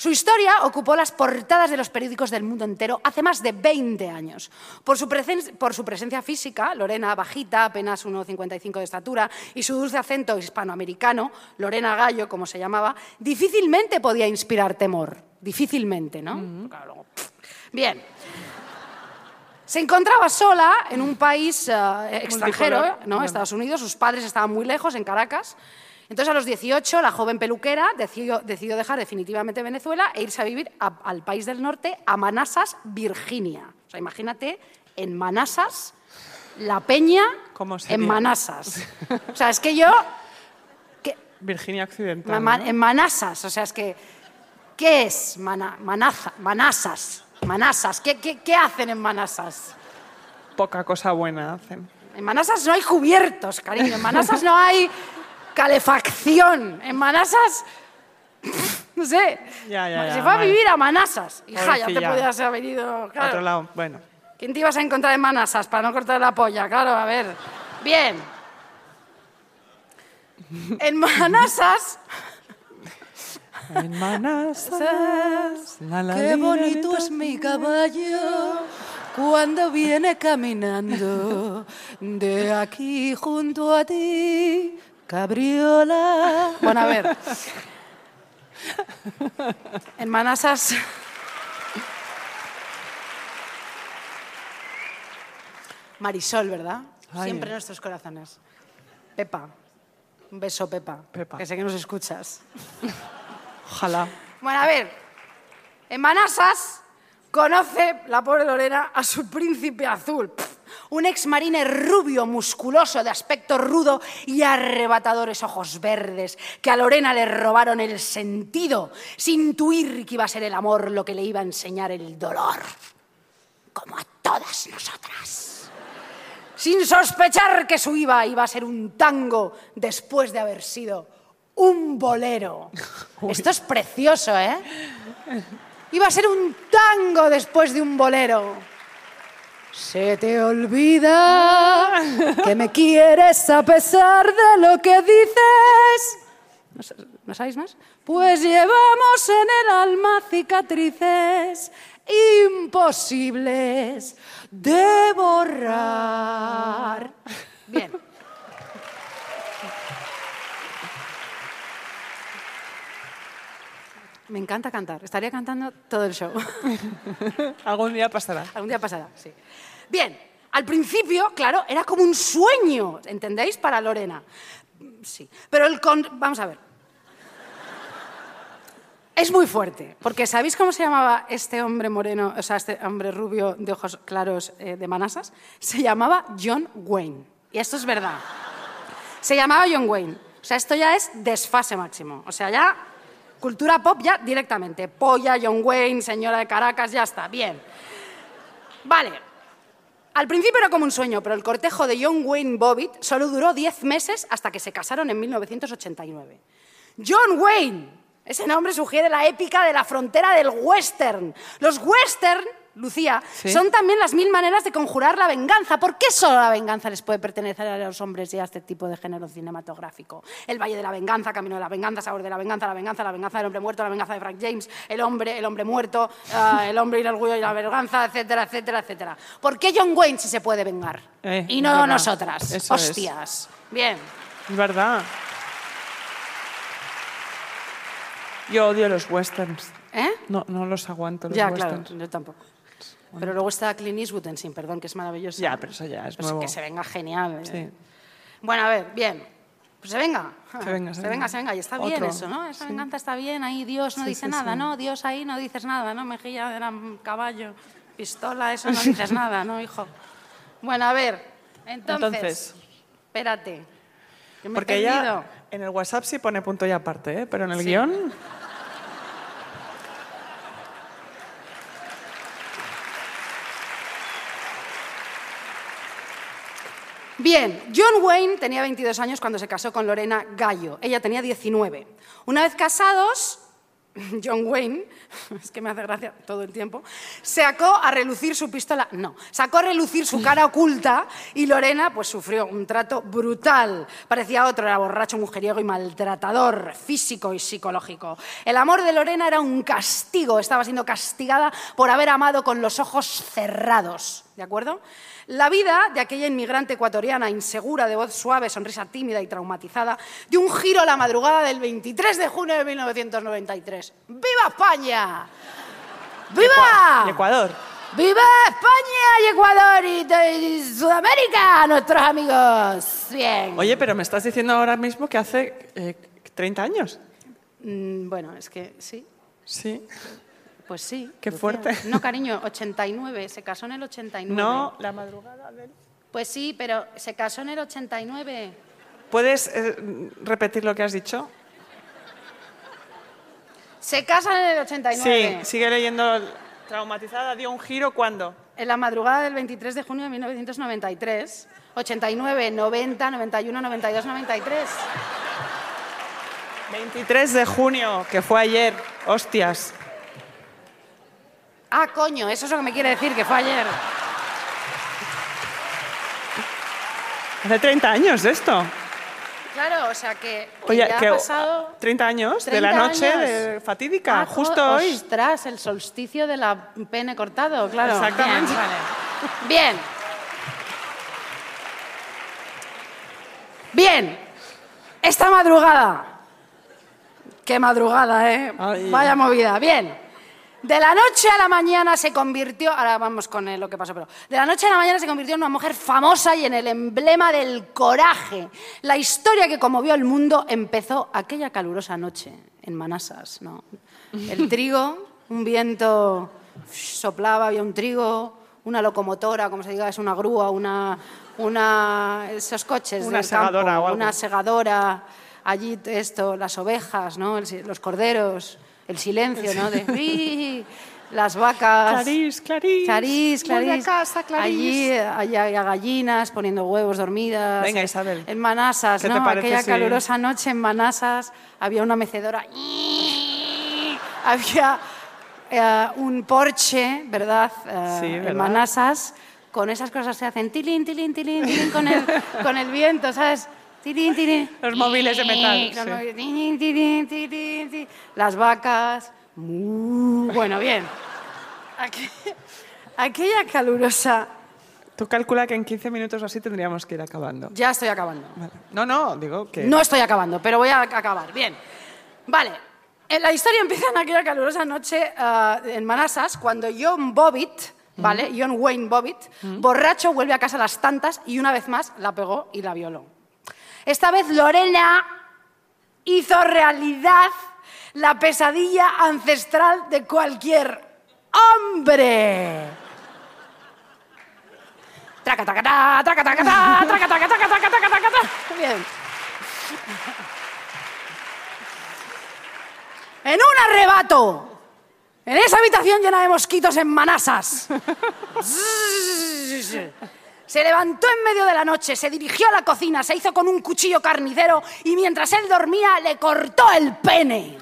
Su historia ocupó las portadas de los periódicos del mundo entero hace más de 20 años. Por su, presen- por su presencia física, Lorena bajita, apenas 1,55 de estatura, y su dulce acento hispanoamericano, Lorena Gallo, como se llamaba, difícilmente podía inspirar temor. Difícilmente, ¿no? Claro, luego, pff. Bien. Se encontraba sola en un país eh, extranjero. ¿no? Bueno. Estados Unidos. Sus padres estaban muy lejos, en Caracas. Entonces, a los 18, la joven peluquera decidió, decidió dejar definitivamente Venezuela e irse a vivir a- al país del norte, a Manassas, Virginia. O sea, imagínate, en Manassas, la peña en Manassas. O sea, es que yo... que- Virginia Occidental. En Manassas, o sea, es que... ¿Qué es Mana- Manaza- Manassas? Manassas, ¿qué, qué, qué hacen en Manassas? Poca cosa buena hacen. En Manassas no hay cubiertos, cariño. En Manassas no hay calefacción. En Manassas, no sé. Ya, ya, ya, Se fue a vivir a Manassas. Hija, ya te podías haber venido. A otro lado, bueno. ¿Quién te ibas a encontrar en Manassas para no cortar la polla? Claro, a ver. Bien. En Manassas. En Manassas. la, la, Qué bonito es mi caballo cuando viene caminando de aquí junto a ti, cabriola. Bueno, a ver. En Manassas. Marisol, ¿verdad? Ay. Siempre en nuestros corazones. Pepa. Un beso, Pepa. Pepa. Que sé que nos escuchas. Ojalá. Bueno, a ver, en Manassas conoce la pobre Lorena a su príncipe azul, Pff, un ex marine rubio, musculoso, de aspecto rudo y arrebatadores ojos verdes, que a Lorena le robaron el sentido, sin intuir que iba a ser el amor lo que le iba a enseñar el dolor, como a todas nosotras. Sin sospechar que su IVA iba a ser un tango después de haber sido un bolero. Esto es precioso, ¿eh? Iba a ser un tango después de un bolero. Se te olvida que me quieres a pesar de lo que dices. ¿No, sa- ¿no sabéis más? Pues llevamos en el alma cicatrices imposibles de borrar. Bien. Me encanta cantar. Estaría cantando todo el show. Algún día pasará. Algún día pasará, sí. Bien, al principio, claro, era como un sueño, ¿entendéis? Para Lorena. Sí, pero el con... Vamos a ver. Es muy fuerte, porque ¿sabéis cómo se llamaba este hombre moreno, o sea, este hombre rubio de ojos claros eh, de Manassas? Se llamaba John Wayne. Y esto es verdad. Se llamaba John Wayne. O sea, esto ya es desfase máximo. O sea, ya cultura pop ya directamente. Polla, John Wayne, señora de Caracas, ya está. Bien. Vale. Al principio era como un sueño, pero el cortejo de John Wayne Bobbitt solo duró 10 meses hasta que se casaron en 1989. John Wayne, ese nombre sugiere la épica de la frontera del western. Los western, Lucía, Sí. son también las mil maneras de conjurar la venganza. ¿Por qué solo la venganza les puede pertenecer a los hombres y a este tipo de género cinematográfico? El Valle de la Venganza, Camino de la Venganza, Sabor de la Venganza, La Venganza, La Venganza del Hombre Muerto, La Venganza de Frank James, El Hombre, El Hombre Muerto, ah, El Hombre y el Orgullo y la Venganza, etcétera, etcétera, etcétera. ¿Por qué John Wayne sí se puede vengar? Eh, y no verdad. nosotras. Eso es. Hostias. Bien. Es verdad. Yo odio los westerns. ¿Eh? No, no los aguanto los Ya, claro, westerns. yo tampoco. Pero luego está Clint Eastwood en Sin Perdón, que es maravilloso. Ya, pero eso ya es Pues nuevo. que se venga genial. Sí. Bueno, a ver, bien. Pues se venga. Se venga, se se venga, venga. se venga. Y está bien eso, ¿no? Esa sí. venganza está bien. Ahí Dios no Sí, dice nada. ¿no? Dios ahí no dices nada, ¿no? Mejilla de la caballo, pistola, eso no dices nada, ¿no, hijo? Bueno, a ver. Entonces. Entonces. Espérate. que me he Porque perdido. ella en el WhatsApp sí pone punto y aparte, ¿eh? pero en el guion... Bien, John Wayne tenía 22 años cuando se casó con Lorena Gallo. Ella tenía 19. Una vez casados, John Wayne, es que me hace gracia todo el tiempo, sacó a relucir su pistola, no, sacó a relucir su cara oculta y Lorena pues sufrió un trato brutal. Parecía otro, era borracho, mujeriego y maltratador físico y psicológico. El amor de Lorena era un castigo, estaba siendo castigada por haber amado con los ojos cerrados, ¿de acuerdo? La vida de aquella inmigrante ecuatoriana insegura, de voz suave, sonrisa tímida y traumatizada, dio un giro a la madrugada del 23 de junio de 1993. ¡Viva España! ¡Viva! Y Ecuador. ¡Viva España y Ecuador y, y Sudamérica, nuestros amigos! Bien. Oye, pero me estás diciendo ahora mismo que hace eh, 30 años. Mm, bueno, es que sí, Sí. Pues sí. Qué Lucía. fuerte. No, cariño, 89, se casó en el 89. No, la madrugada del... Pues sí, pero se casó en el 89. ¿Puedes eh, repetir lo que has dicho? Se casan en el 89. Sí, sigue leyendo. Traumatizada dio un giro cuando. En la madrugada del 23 de junio de 1993, 89, 90, 91, 92, 93. 23 de junio, que fue ayer. Hostias. Ah, coño, eso es lo que me quiere decir, que fue ayer. Hace 30 años de esto. Claro, o sea que, que Oye, ya que ha pasado... 30 años de la 30 noche de fatídica, Ah, justo hoy. Ostras, el solsticio de la pene cortado, claro. Exactamente. Bien, vale. Bien. Bien. Esta madrugada. Qué madrugada, ¿eh? Ay. Vaya movida. Bien. De la noche a la mañana se convirtió, ahora vamos con lo que pasó, pero de la noche a la mañana se convirtió en una mujer famosa y en el emblema del coraje. La historia que conmovió al mundo empezó aquella calurosa noche en Manassas, ¿no? El trigo, un viento soplaba, había un trigo, una locomotora, como se diga, es una grúa, una, una esos coches Una del segadora campo, o algo. una segadora, allí esto, las ovejas, ¿no? Los corderos, el silencio, ¿no? De, "Uy", las vacas. Clarís, Clarís. Clarís, Clarís. casa, Clarís. Allí allí había gallinas poniendo huevos dormidas. Venga, Isabel. En Manasas, ¿Qué te ¿no? Aquella si- calurosa noche en Manasas había una mecedora. Había eh, un porche, ¿verdad? Eh, Sí, En ¿verdad? Manasas. Con esas cosas se hacen tilín, tilín, tilín, tilín con el, con el viento, ¿sabes? Los móviles de metal, Los sí. móviles. Las vacas. Bueno, bien. Aqu- Aquella calurosa. Tú calcula que en 15 minutos o así tendríamos que ir acabando. Ya estoy acabando. Vale. No, no, digo que... No estoy acabando, pero voy a acabar. Bien. Vale. La historia empieza en aquella calurosa noche ah, en Manassas, cuando John Bobbitt, ¿vale? John Wayne Bobbitt, borracho, vuelve a casa a las tantas y una vez más la pegó y la violó. Esta vez Lorena hizo realidad la pesadilla ancestral de cualquier hombre. Bien. En un arrebato, en esa habitación llena de mosquitos en manasas, se levantó en medio de la noche, se dirigió a la cocina, se hizo con un cuchillo carnicero y mientras él dormía le cortó el pene.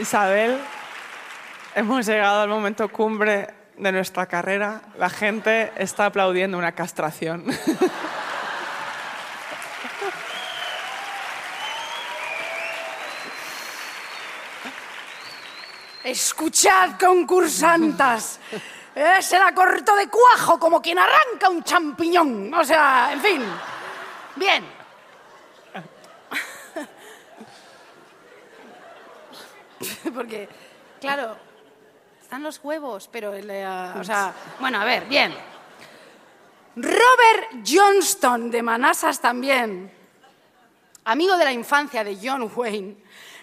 Isabel, hemos llegado al momento cumbre de nuestra carrera. La gente está aplaudiendo una castración. Escuchad, concursantas. Eh, se la cortó de cuajo como quien arranca un champiñón. O sea, en fin. Bien. Porque, claro, están los huevos, pero... eh, bueno, a ver, bien. Robert Johnston, de Manassas también, amigo de la infancia de John Wayne,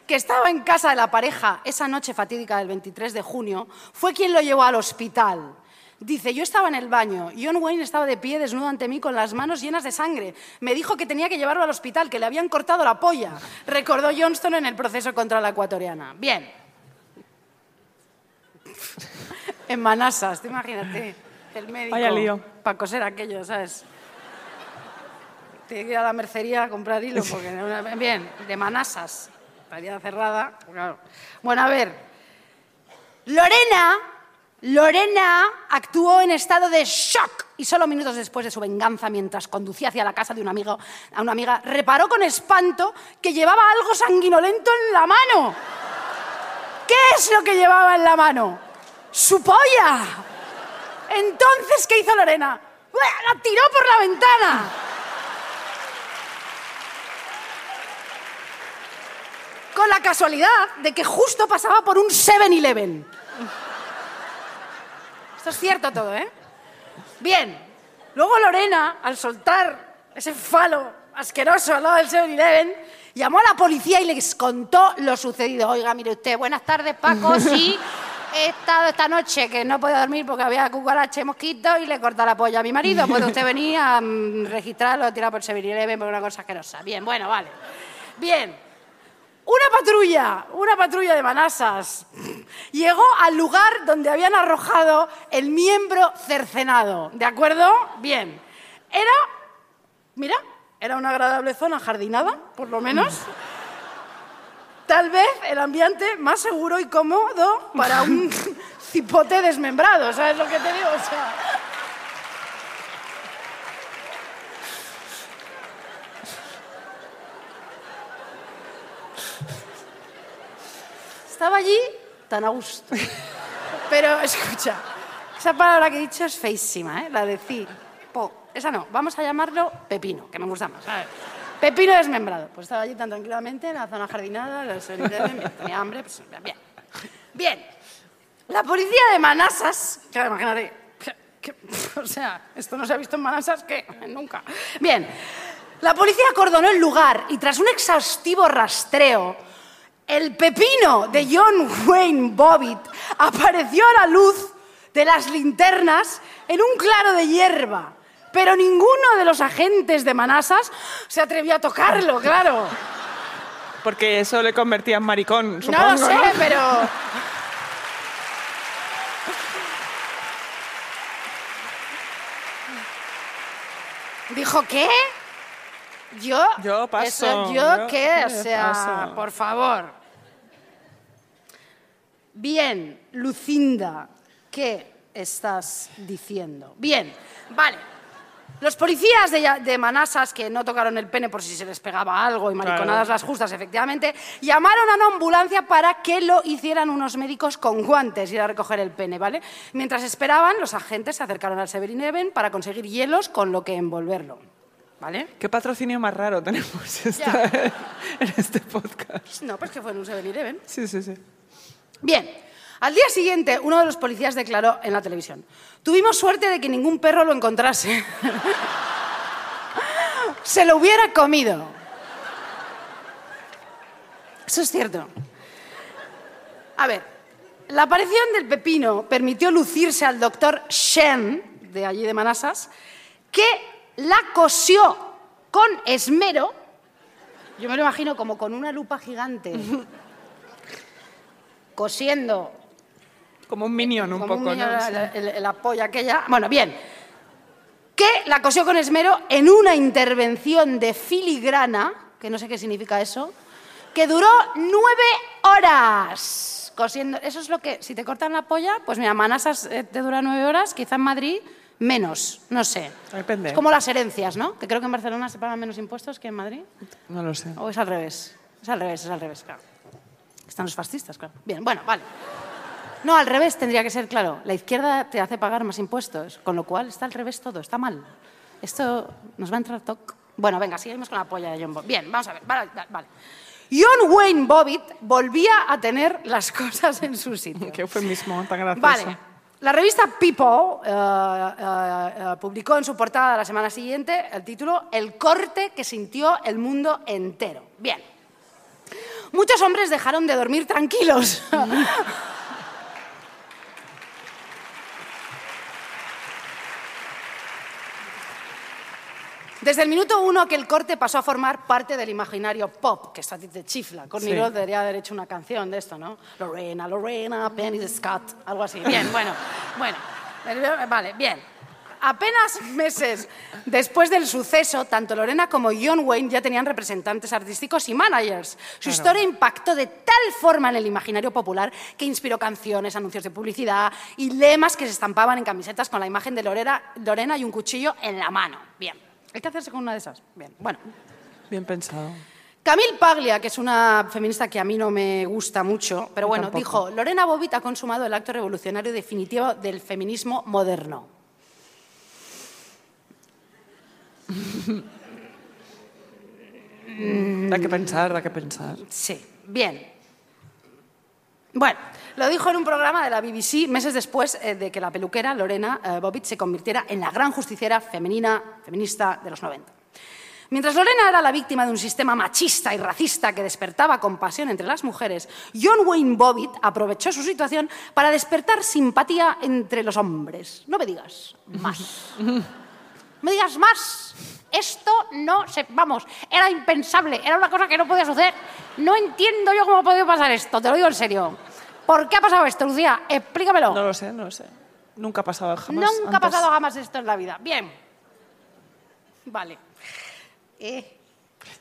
que estaba en casa de la pareja esa noche fatídica del 23 de junio, fue quien lo llevó al hospital. Dice, yo estaba en el baño, John Wayne estaba de pie desnudo ante mí con las manos llenas de sangre. Me dijo que tenía que llevarlo al hospital, que le habían cortado la polla. Recordó Johnston en el proceso contra la ecuatoriana. Bien. En Manassas, tú imagínate, el médico. Vaya lío. Para coser aquello, ¿sabes? Tiene que ir a la mercería a comprar hilo, porque bien, de manasas, estaría cerrada, claro. Bueno, a ver, Lorena, Lorena actuó en estado de shock y solo minutos después de su venganza, mientras conducía hacia la casa de un amigo, a una amiga, reparó con espanto que llevaba algo sanguinolento en la mano. ¿Qué es lo que llevaba en la mano? ¡Su polla! Entonces, ¿qué hizo Lorena? ¡La tiró por la ventana! Con la casualidad de que justo pasaba por un 7-Eleven. Esto es cierto todo, ¿eh? Bien. Luego Lorena, al soltar ese falo asqueroso al lado del 7-Eleven, llamó a la policía y les contó lo sucedido. Oiga, mire usted, buenas tardes, Paco, sí. He estado esta noche que no podía dormir porque había cucaracha y mosquitos y le corta la polla a mi marido. ¿Puede usted venir a mm, registrarlo, tirar por 7-Eleven por una cosa asquerosa? Bien, bueno, vale. Bien. Una patrulla, una patrulla de manasas, llegó al lugar donde habían arrojado el miembro cercenado. ¿De acuerdo? Bien. Era, mira, era una agradable zona jardinada, por lo menos. Tal vez el ambiente más seguro y cómodo para un cipote desmembrado, ¿sabes lo que te digo? O sea, Estaba allí tan a gusto. Pero escucha, esa palabra que he dicho es feísima, ¿eh? La de cipo. Esa no, vamos a llamarlo pepino, que me gusta más. ¿sabes? Pepino desmembrado. Pues estaba allí tan tranquilamente en la zona jardinada, los tenía hambre, pues bien. Bien. La policía de Manasas, claro, imagínate, que- que- o sea, esto no se ha visto en Manasas que nunca. Bien. La policía acordonó el lugar y tras un exhaustivo rastreo, el pepino de John Wayne Bobbitt apareció a la luz de las linternas en un claro de hierba. Pero ninguno de los agentes de Manasas se atrevió a tocarlo, claro. Porque eso le convertía en maricón, supongo. no lo sé, pero... Dijo, ¿qué? Yo, Yo paso, eso, yo, yo- qué, o sea, paso. por favor. Bien, Lucinda, ¿qué estás diciendo? Bien, vale. Los policías de, Manasas, que no tocaron el pene por si se les pegaba algo y mariconadas las justas, efectivamente, llamaron a una ambulancia para que lo hicieran unos médicos con guantes y ir a recoger el pene, ¿vale? Mientras esperaban, los agentes se acercaron al 7-Eleven para conseguir hielos con lo que envolverlo, ¿vale? ¿Qué patrocinio más raro tenemos esta- en este podcast? No, pues que fue en un 7-Eleven. Sí, sí, sí. Bien, al día siguiente uno de los policías declaró en la televisión, tuvimos suerte de que ningún perro lo encontrase. Se lo hubiera comido. Eso es cierto. A ver, la aparición del pepino permitió lucirse al doctor Shen, de allí de Manasas, que la cosió con esmero, yo me lo imagino como con una lupa gigante, cosiendo Como un minion un como poco, niño, ¿no? la, la- la- la polla aquella. Bueno, bien. Que la cosió con esmero en una intervención de filigrana, que no sé qué significa eso, que duró nueve horas. Cosiendo. Eso es lo que, si te cortan la polla, pues mira, Manasas eh, te dura nueve horas, quizá en Madrid menos, no sé. Depende. Es como las herencias, ¿no? Que creo que en Barcelona se pagan menos impuestos que en Madrid. No lo sé. ¿O es al revés? Es al revés, es al revés, claro. Están los fascistas, claro. Bien, bueno, vale. No, al revés tendría que ser, claro. La izquierda te hace pagar más impuestos, con lo cual está al revés todo, está mal. Esto nos va a entrar toc. Bueno, venga, seguimos con la polla de John Bobbitt. Bien, vamos a ver. Vale, vale. John Wayne Bobbitt volvía a tener las cosas en su sitio. Qué eufemismo tan gracioso. Vale. La revista People eh, eh, eh, publicó en su portada la semana siguiente el título El corte que sintió el mundo entero. Bien. Muchos hombres dejaron de dormir tranquilos. Desde el minuto uno que el corte pasó a formar parte del imaginario pop, que ti te chifla. Sí. Niro debería haber hecho una canción de esto, ¿no? Lorena, Lorena, Penny the Scott, algo así. Bien, bueno, bueno. Vale, bien. Apenas meses después del suceso, tanto Lorena como John Wayne ya tenían representantes artísticos y managers. Su historia impactó de tal forma en el imaginario popular que inspiró canciones, anuncios de publicidad y lemas que se estampaban en camisetas con la imagen de Lorena, Lorena y un cuchillo en la mano. Bien, hay que hacerse con una de esas. Bien, bueno. Bien pensado. Camille Paglia, que es una feminista que a mí no me gusta mucho, pero bueno, dijo, Lorena Bobbitt ha consumado el acto revolucionario definitivo del feminismo moderno. Da que pensar, da que pensar. Sí, bien. Bueno, lo dijo en un programa de la BBC meses después eh, de que la peluquera Lorena eh, Bobbitt se convirtiera en la gran justiciera femenina, feminista de los 90. Mientras Lorena era la víctima de un sistema machista y racista que despertaba compasión entre las mujeres, John Wayne Bobbitt aprovechó su situación para despertar simpatía entre los hombres. No me digas más. me digas más. Esto no se. Vamos, era impensable, era una cosa que no podía suceder. No entiendo yo cómo ha podido pasar esto, te lo digo en serio. ¿Por qué ha pasado esto, Lucía? Explícamelo. No lo sé, no lo sé. Nunca ha pasado jamás. Nunca ha pasado jamás esto en la vida. Bien. Vale. Eh,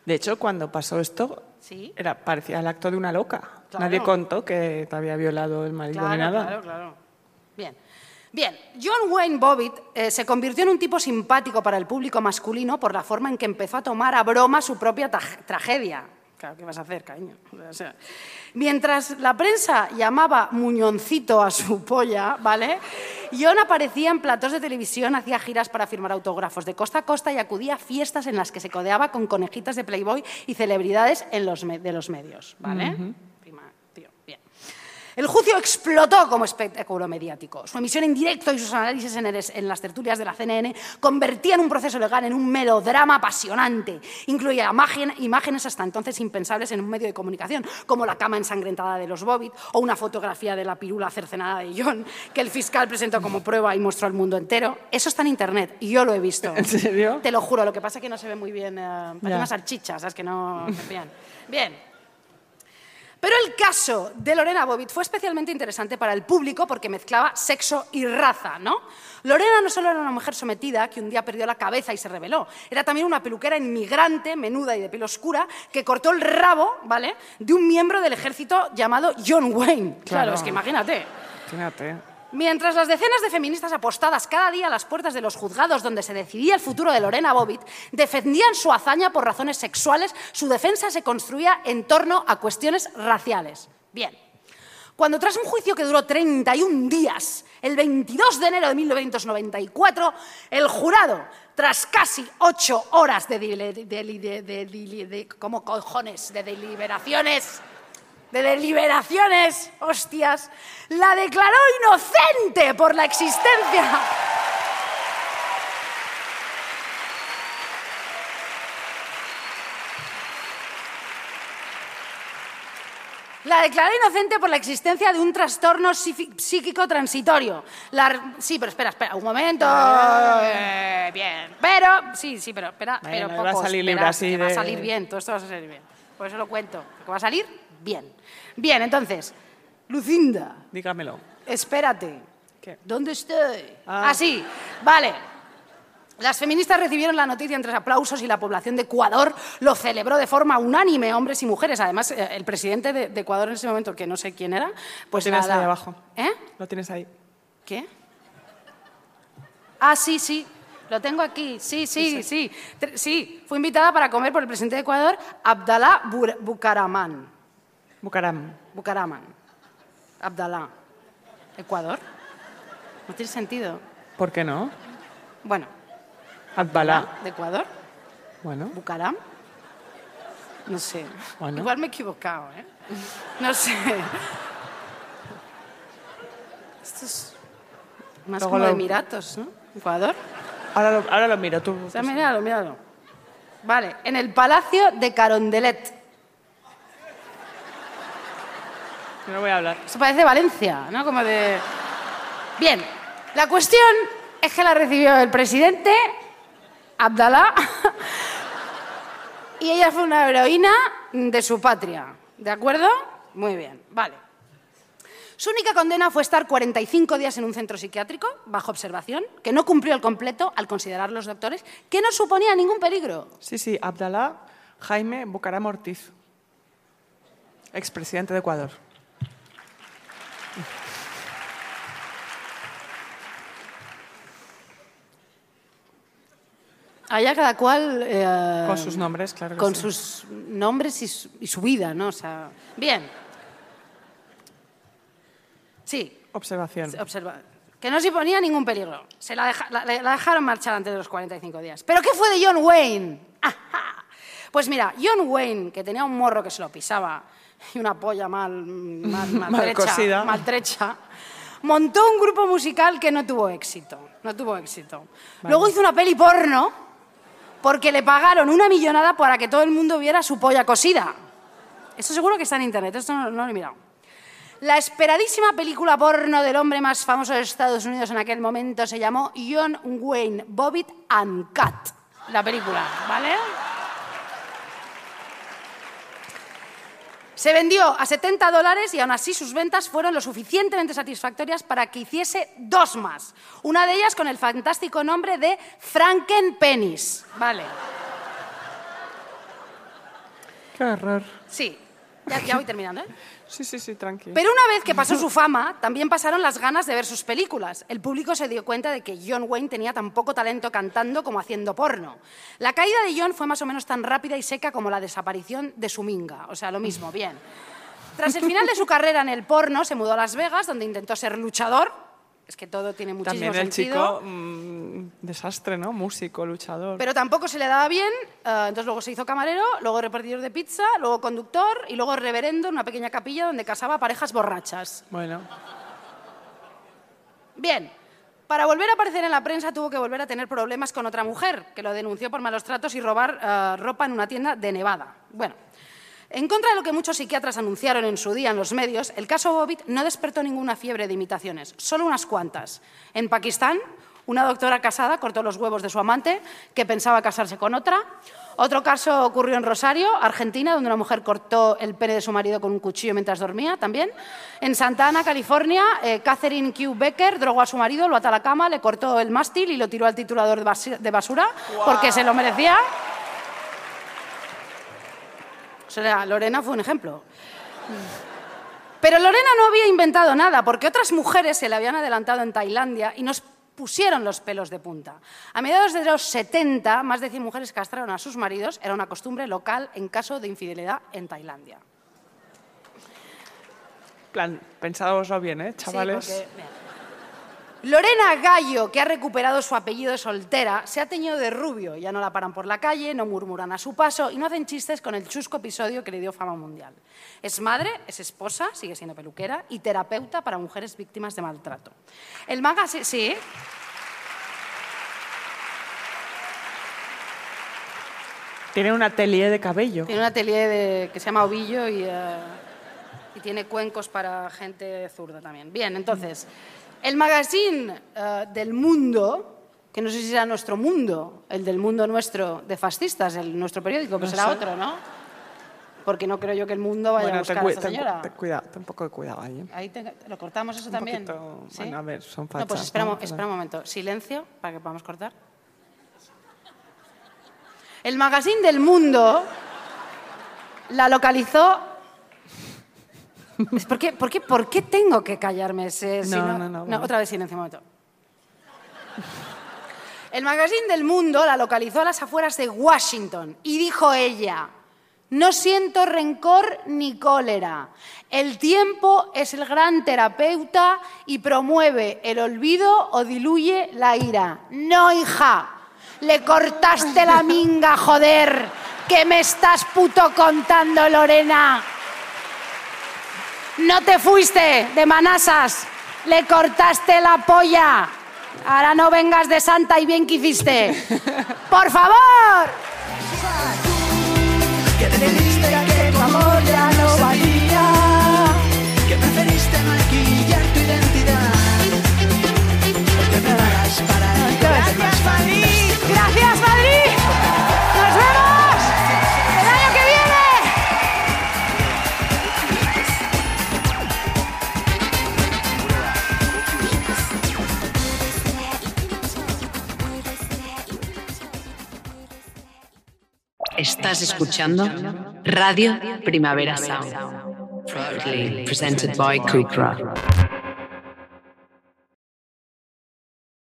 De hecho, cuando pasó esto, Sí. era, parecía el acto de una loca. Claro. Nadie contó que te había violado el marido ni nada. Claro, claro. Bien. Bien, John Wayne Bobbitt eh, se convirtió en un tipo simpático para el público masculino por la forma en que empezó a tomar a broma su propia tragedia. ¿Qué vas a hacer, cariño? Mientras la prensa llamaba muñoncito a su polla, ¿vale? John aparecía en platos de televisión, hacía giras para firmar autógrafos de costa a costa y acudía a fiestas en las que se codeaba con conejitas de Playboy y celebridades en los de los medios, ¿vale? El juicio explotó como espectáculo mediático. Su emisión en directo y sus análisis en, el- en las tertulias de la CNN convertían un proceso legal en un melodrama apasionante. Incluía imagen- imágenes hasta entonces impensables en un medio de comunicación, como la cama ensangrentada de los Bobbitt o una fotografía de la pirula cercenada de John, que el fiscal presentó como prueba y mostró al mundo entero. Eso está en Internet y yo lo he visto. ¿En serio? Te lo juro, lo que pasa es que no se ve muy bien. eh, parece una salchicha, ¿sabes? Que no... Bien. Bien. Pero el caso de Lorena Bobbitt fue especialmente interesante para el público porque mezclaba sexo y raza, ¿no? Lorena no solo era una mujer sometida que un día perdió la cabeza y se rebeló, era también una peluquera inmigrante, menuda y de piel oscura, que cortó el rabo, ¿vale?, de un miembro del ejército llamado John Wayne. Claro, Claro. es que imagínate. Fíjate. Mientras las decenas de feministas apostadas cada día a las puertas de los juzgados donde se decidía el futuro de Lorena Bobbitt defendían su hazaña por razones sexuales, su defensa se construía en torno a cuestiones raciales. Bien. Cuando tras un juicio que duró 31 días, el 22 de enero de 1994, el jurado, tras casi ocho horas de, dile- de- de- de- de- de- de- ¿cómo cojones? de deliberaciones, de deliberaciones, hostias, la declaró inocente por la existencia. La declaró inocente por la existencia de un trastorno psíquico transitorio. La- sí, pero espera, espera, un momento. Eh, bien. Pero, sí, sí, pero espera, Bueno, pero va a poco, salir libre así Va a salir bien, todo esto va a salir bien. Por eso lo cuento, que va a salir bien. Bien, entonces, Lucinda, Dígamelo. espérate. ¿Qué? ¿Dónde estoy? Ah. Ah, sí, vale. Las feministas recibieron la noticia entre aplausos y la población de Ecuador lo celebró de forma unánime, hombres y mujeres. Además, eh, el presidente de, de Ecuador en ese momento, que no sé quién era, pues Tienes nada. ahí abajo. ¿Eh? Lo tienes ahí. ¿Qué? Ah, sí, sí. Lo tengo aquí. Sí, sí, sí. Tr- Sí, fue invitada para comer por el presidente de Ecuador, Abdalá Bucaramán. Bucaram. Bucaramán. Abdalá. ¿Ecuador? No tiene sentido. ¿Por qué no? Bueno, Atbalá. ¿de Ecuador? Bueno, ¿Bucaram? No sé. Bueno. Igual me he equivocado, ¿eh? No sé. Esto es más Luego como de lo- Emiratos, ¿no? ¿Ecuador? ahora lo, ahora lo miro. Tú, O sea, míralo, míralo. Vale, en el Palacio de Carondelet. No voy a hablar. Eso parece Valencia, ¿no? Como de... Bien, la cuestión es que la recibió el presidente, Abdalá, y ella fue una heroína de su patria. ¿De acuerdo? Muy bien, vale. Su única condena fue estar 45 días en un centro psiquiátrico, bajo observación, que no cumplió el completo al considerar los doctores que no suponía ningún peligro. Sí, sí, Abdalá Jaime Bucaram Ortiz, expresidente de Ecuador. Allá cada cual... eh, Con sus nombres, claro que Con sí. sus nombres y su, y su vida, ¿no? O sea, bien. Sí, Observación. se observa. Que no se ponía ningún peligro. Se la, deja- la- la dejaron marchar antes de los 45 días. ¿Pero qué fue de John Wayne? Ajá. Pues mira, John Wayne, que tenía un morro que se lo pisaba y una polla mal, mal, maltrecha, maltrecha, montó un grupo musical que no tuvo éxito. No tuvo éxito. Luego hizo una peli porno porque le pagaron una millonada para que todo el mundo viera su polla cosida. Esto seguro que está en internet, esto no, no lo he mirado. La esperadísima película porno del hombre más famoso de Estados Unidos en aquel momento se llamó John Wayne Bobbitt and Cat. La película, ¿vale? Se vendió a 70 dólares y aún así sus ventas fueron lo suficientemente satisfactorias para que hiciese dos más. Una de ellas con el fantástico nombre de Frankenpenis. Vale. Qué horror. Sí, ya, ya voy terminando, ¿eh? Sí, sí, sí, tranquilo. Pero una vez que pasó su fama, también pasaron las ganas de ver sus películas. El público se dio cuenta de que John Wayne tenía tan poco talento cantando como haciendo porno. La caída de John fue más o menos tan rápida y seca como la desaparición de su minga. O sea, lo mismo, bien. Tras el final de su carrera en el porno, se mudó a Las Vegas, donde intentó ser luchador. Es que todo tiene muchísimo También el sentido. chico, mm, desastre, ¿no? Músico, luchador. Pero tampoco se le daba bien, eh, entonces luego se hizo camarero, luego repartidor de pizza, luego conductor y luego reverendo en una pequeña capilla donde casaba parejas borrachas. Bueno, Bien, para volver a aparecer en la prensa tuvo que volver a tener problemas con otra mujer, que lo denunció por malos tratos y robar eh, ropa en una tienda de Nevada. Bueno, en contra de lo que muchos psiquiatras anunciaron en su día en los medios, el caso Bobbitt no despertó ninguna fiebre de imitaciones, solo unas cuantas. En Pakistán, una doctora casada cortó los huevos de su amante, que pensaba casarse con otra. Otro caso ocurrió en Rosario, Argentina, donde una mujer cortó el pene de su marido con un cuchillo mientras dormía también. En Santa Ana, California, eh, Catherine Q. Becker drogó a su marido, lo ató a la cama, le cortó el mástil y lo tiró al titulador de basura porque se lo merecía. Sea, Lorena fue un ejemplo. Pero Lorena no había inventado nada, porque otras mujeres se le habían adelantado en Tailandia y nos pusieron los pelos de punta. A mediados de los 70, más de 100 mujeres castraron a sus maridos. Era una costumbre local en caso de infidelidad en Tailandia. plan, pensadoslo bien, ¿eh, Sí, chavales? porque, mira. Lorena Gallo, que ha recuperado su apellido de soltera, se ha teñido de rubio. Ya no la paran por la calle, no murmuran a su paso y no hacen chistes con el chusco episodio que le dio fama mundial. Es madre, es esposa, sigue siendo peluquera y terapeuta para mujeres víctimas de maltrato. El magazine, sí, Tiene un atelier de cabello. tiene un atelier de- que se llama Ovillo y, eh, y tiene cuencos para gente zurda también. Bien, entonces, el magazine eh, del mundo, que no sé si será nuestro mundo, el del mundo nuestro de fascistas, el, nuestro periódico, pero No será sé. otro, ¿no? Porque no creo yo que el mundo vaya a Bueno, buscar ten, a esta ten- señora. ten cuidado, ten un poco de cuidado ahí. ¿eh? Ahí te- lo cortamos eso Un también. poquito- ¿Sí? bueno, a ver, son No, pues fachas, espera, ¿no? espera un momento. Silencio para que podamos cortar. El magazine del mundo la localizó. ¿Por qué, por, qué, ¿Por qué tengo que callarme? ese- si No, no, no, vale. Otra vez silencio, un momento. El magazine del mundo la localizó a las afueras de Washington y dijo ella, no siento rencor ni cólera. El tiempo es el gran terapeuta y promueve el olvido o diluye la ira. No, hija, le cortaste la minga, joder. ¿Qué me estás puto contando, Lorena? No te fuiste de manasas, le cortaste la polla. Ahora no vengas de santa y bien que hiciste. ¡Por favor! Estás escuchando Radio Primavera Sound. Proudly presented by Kukra.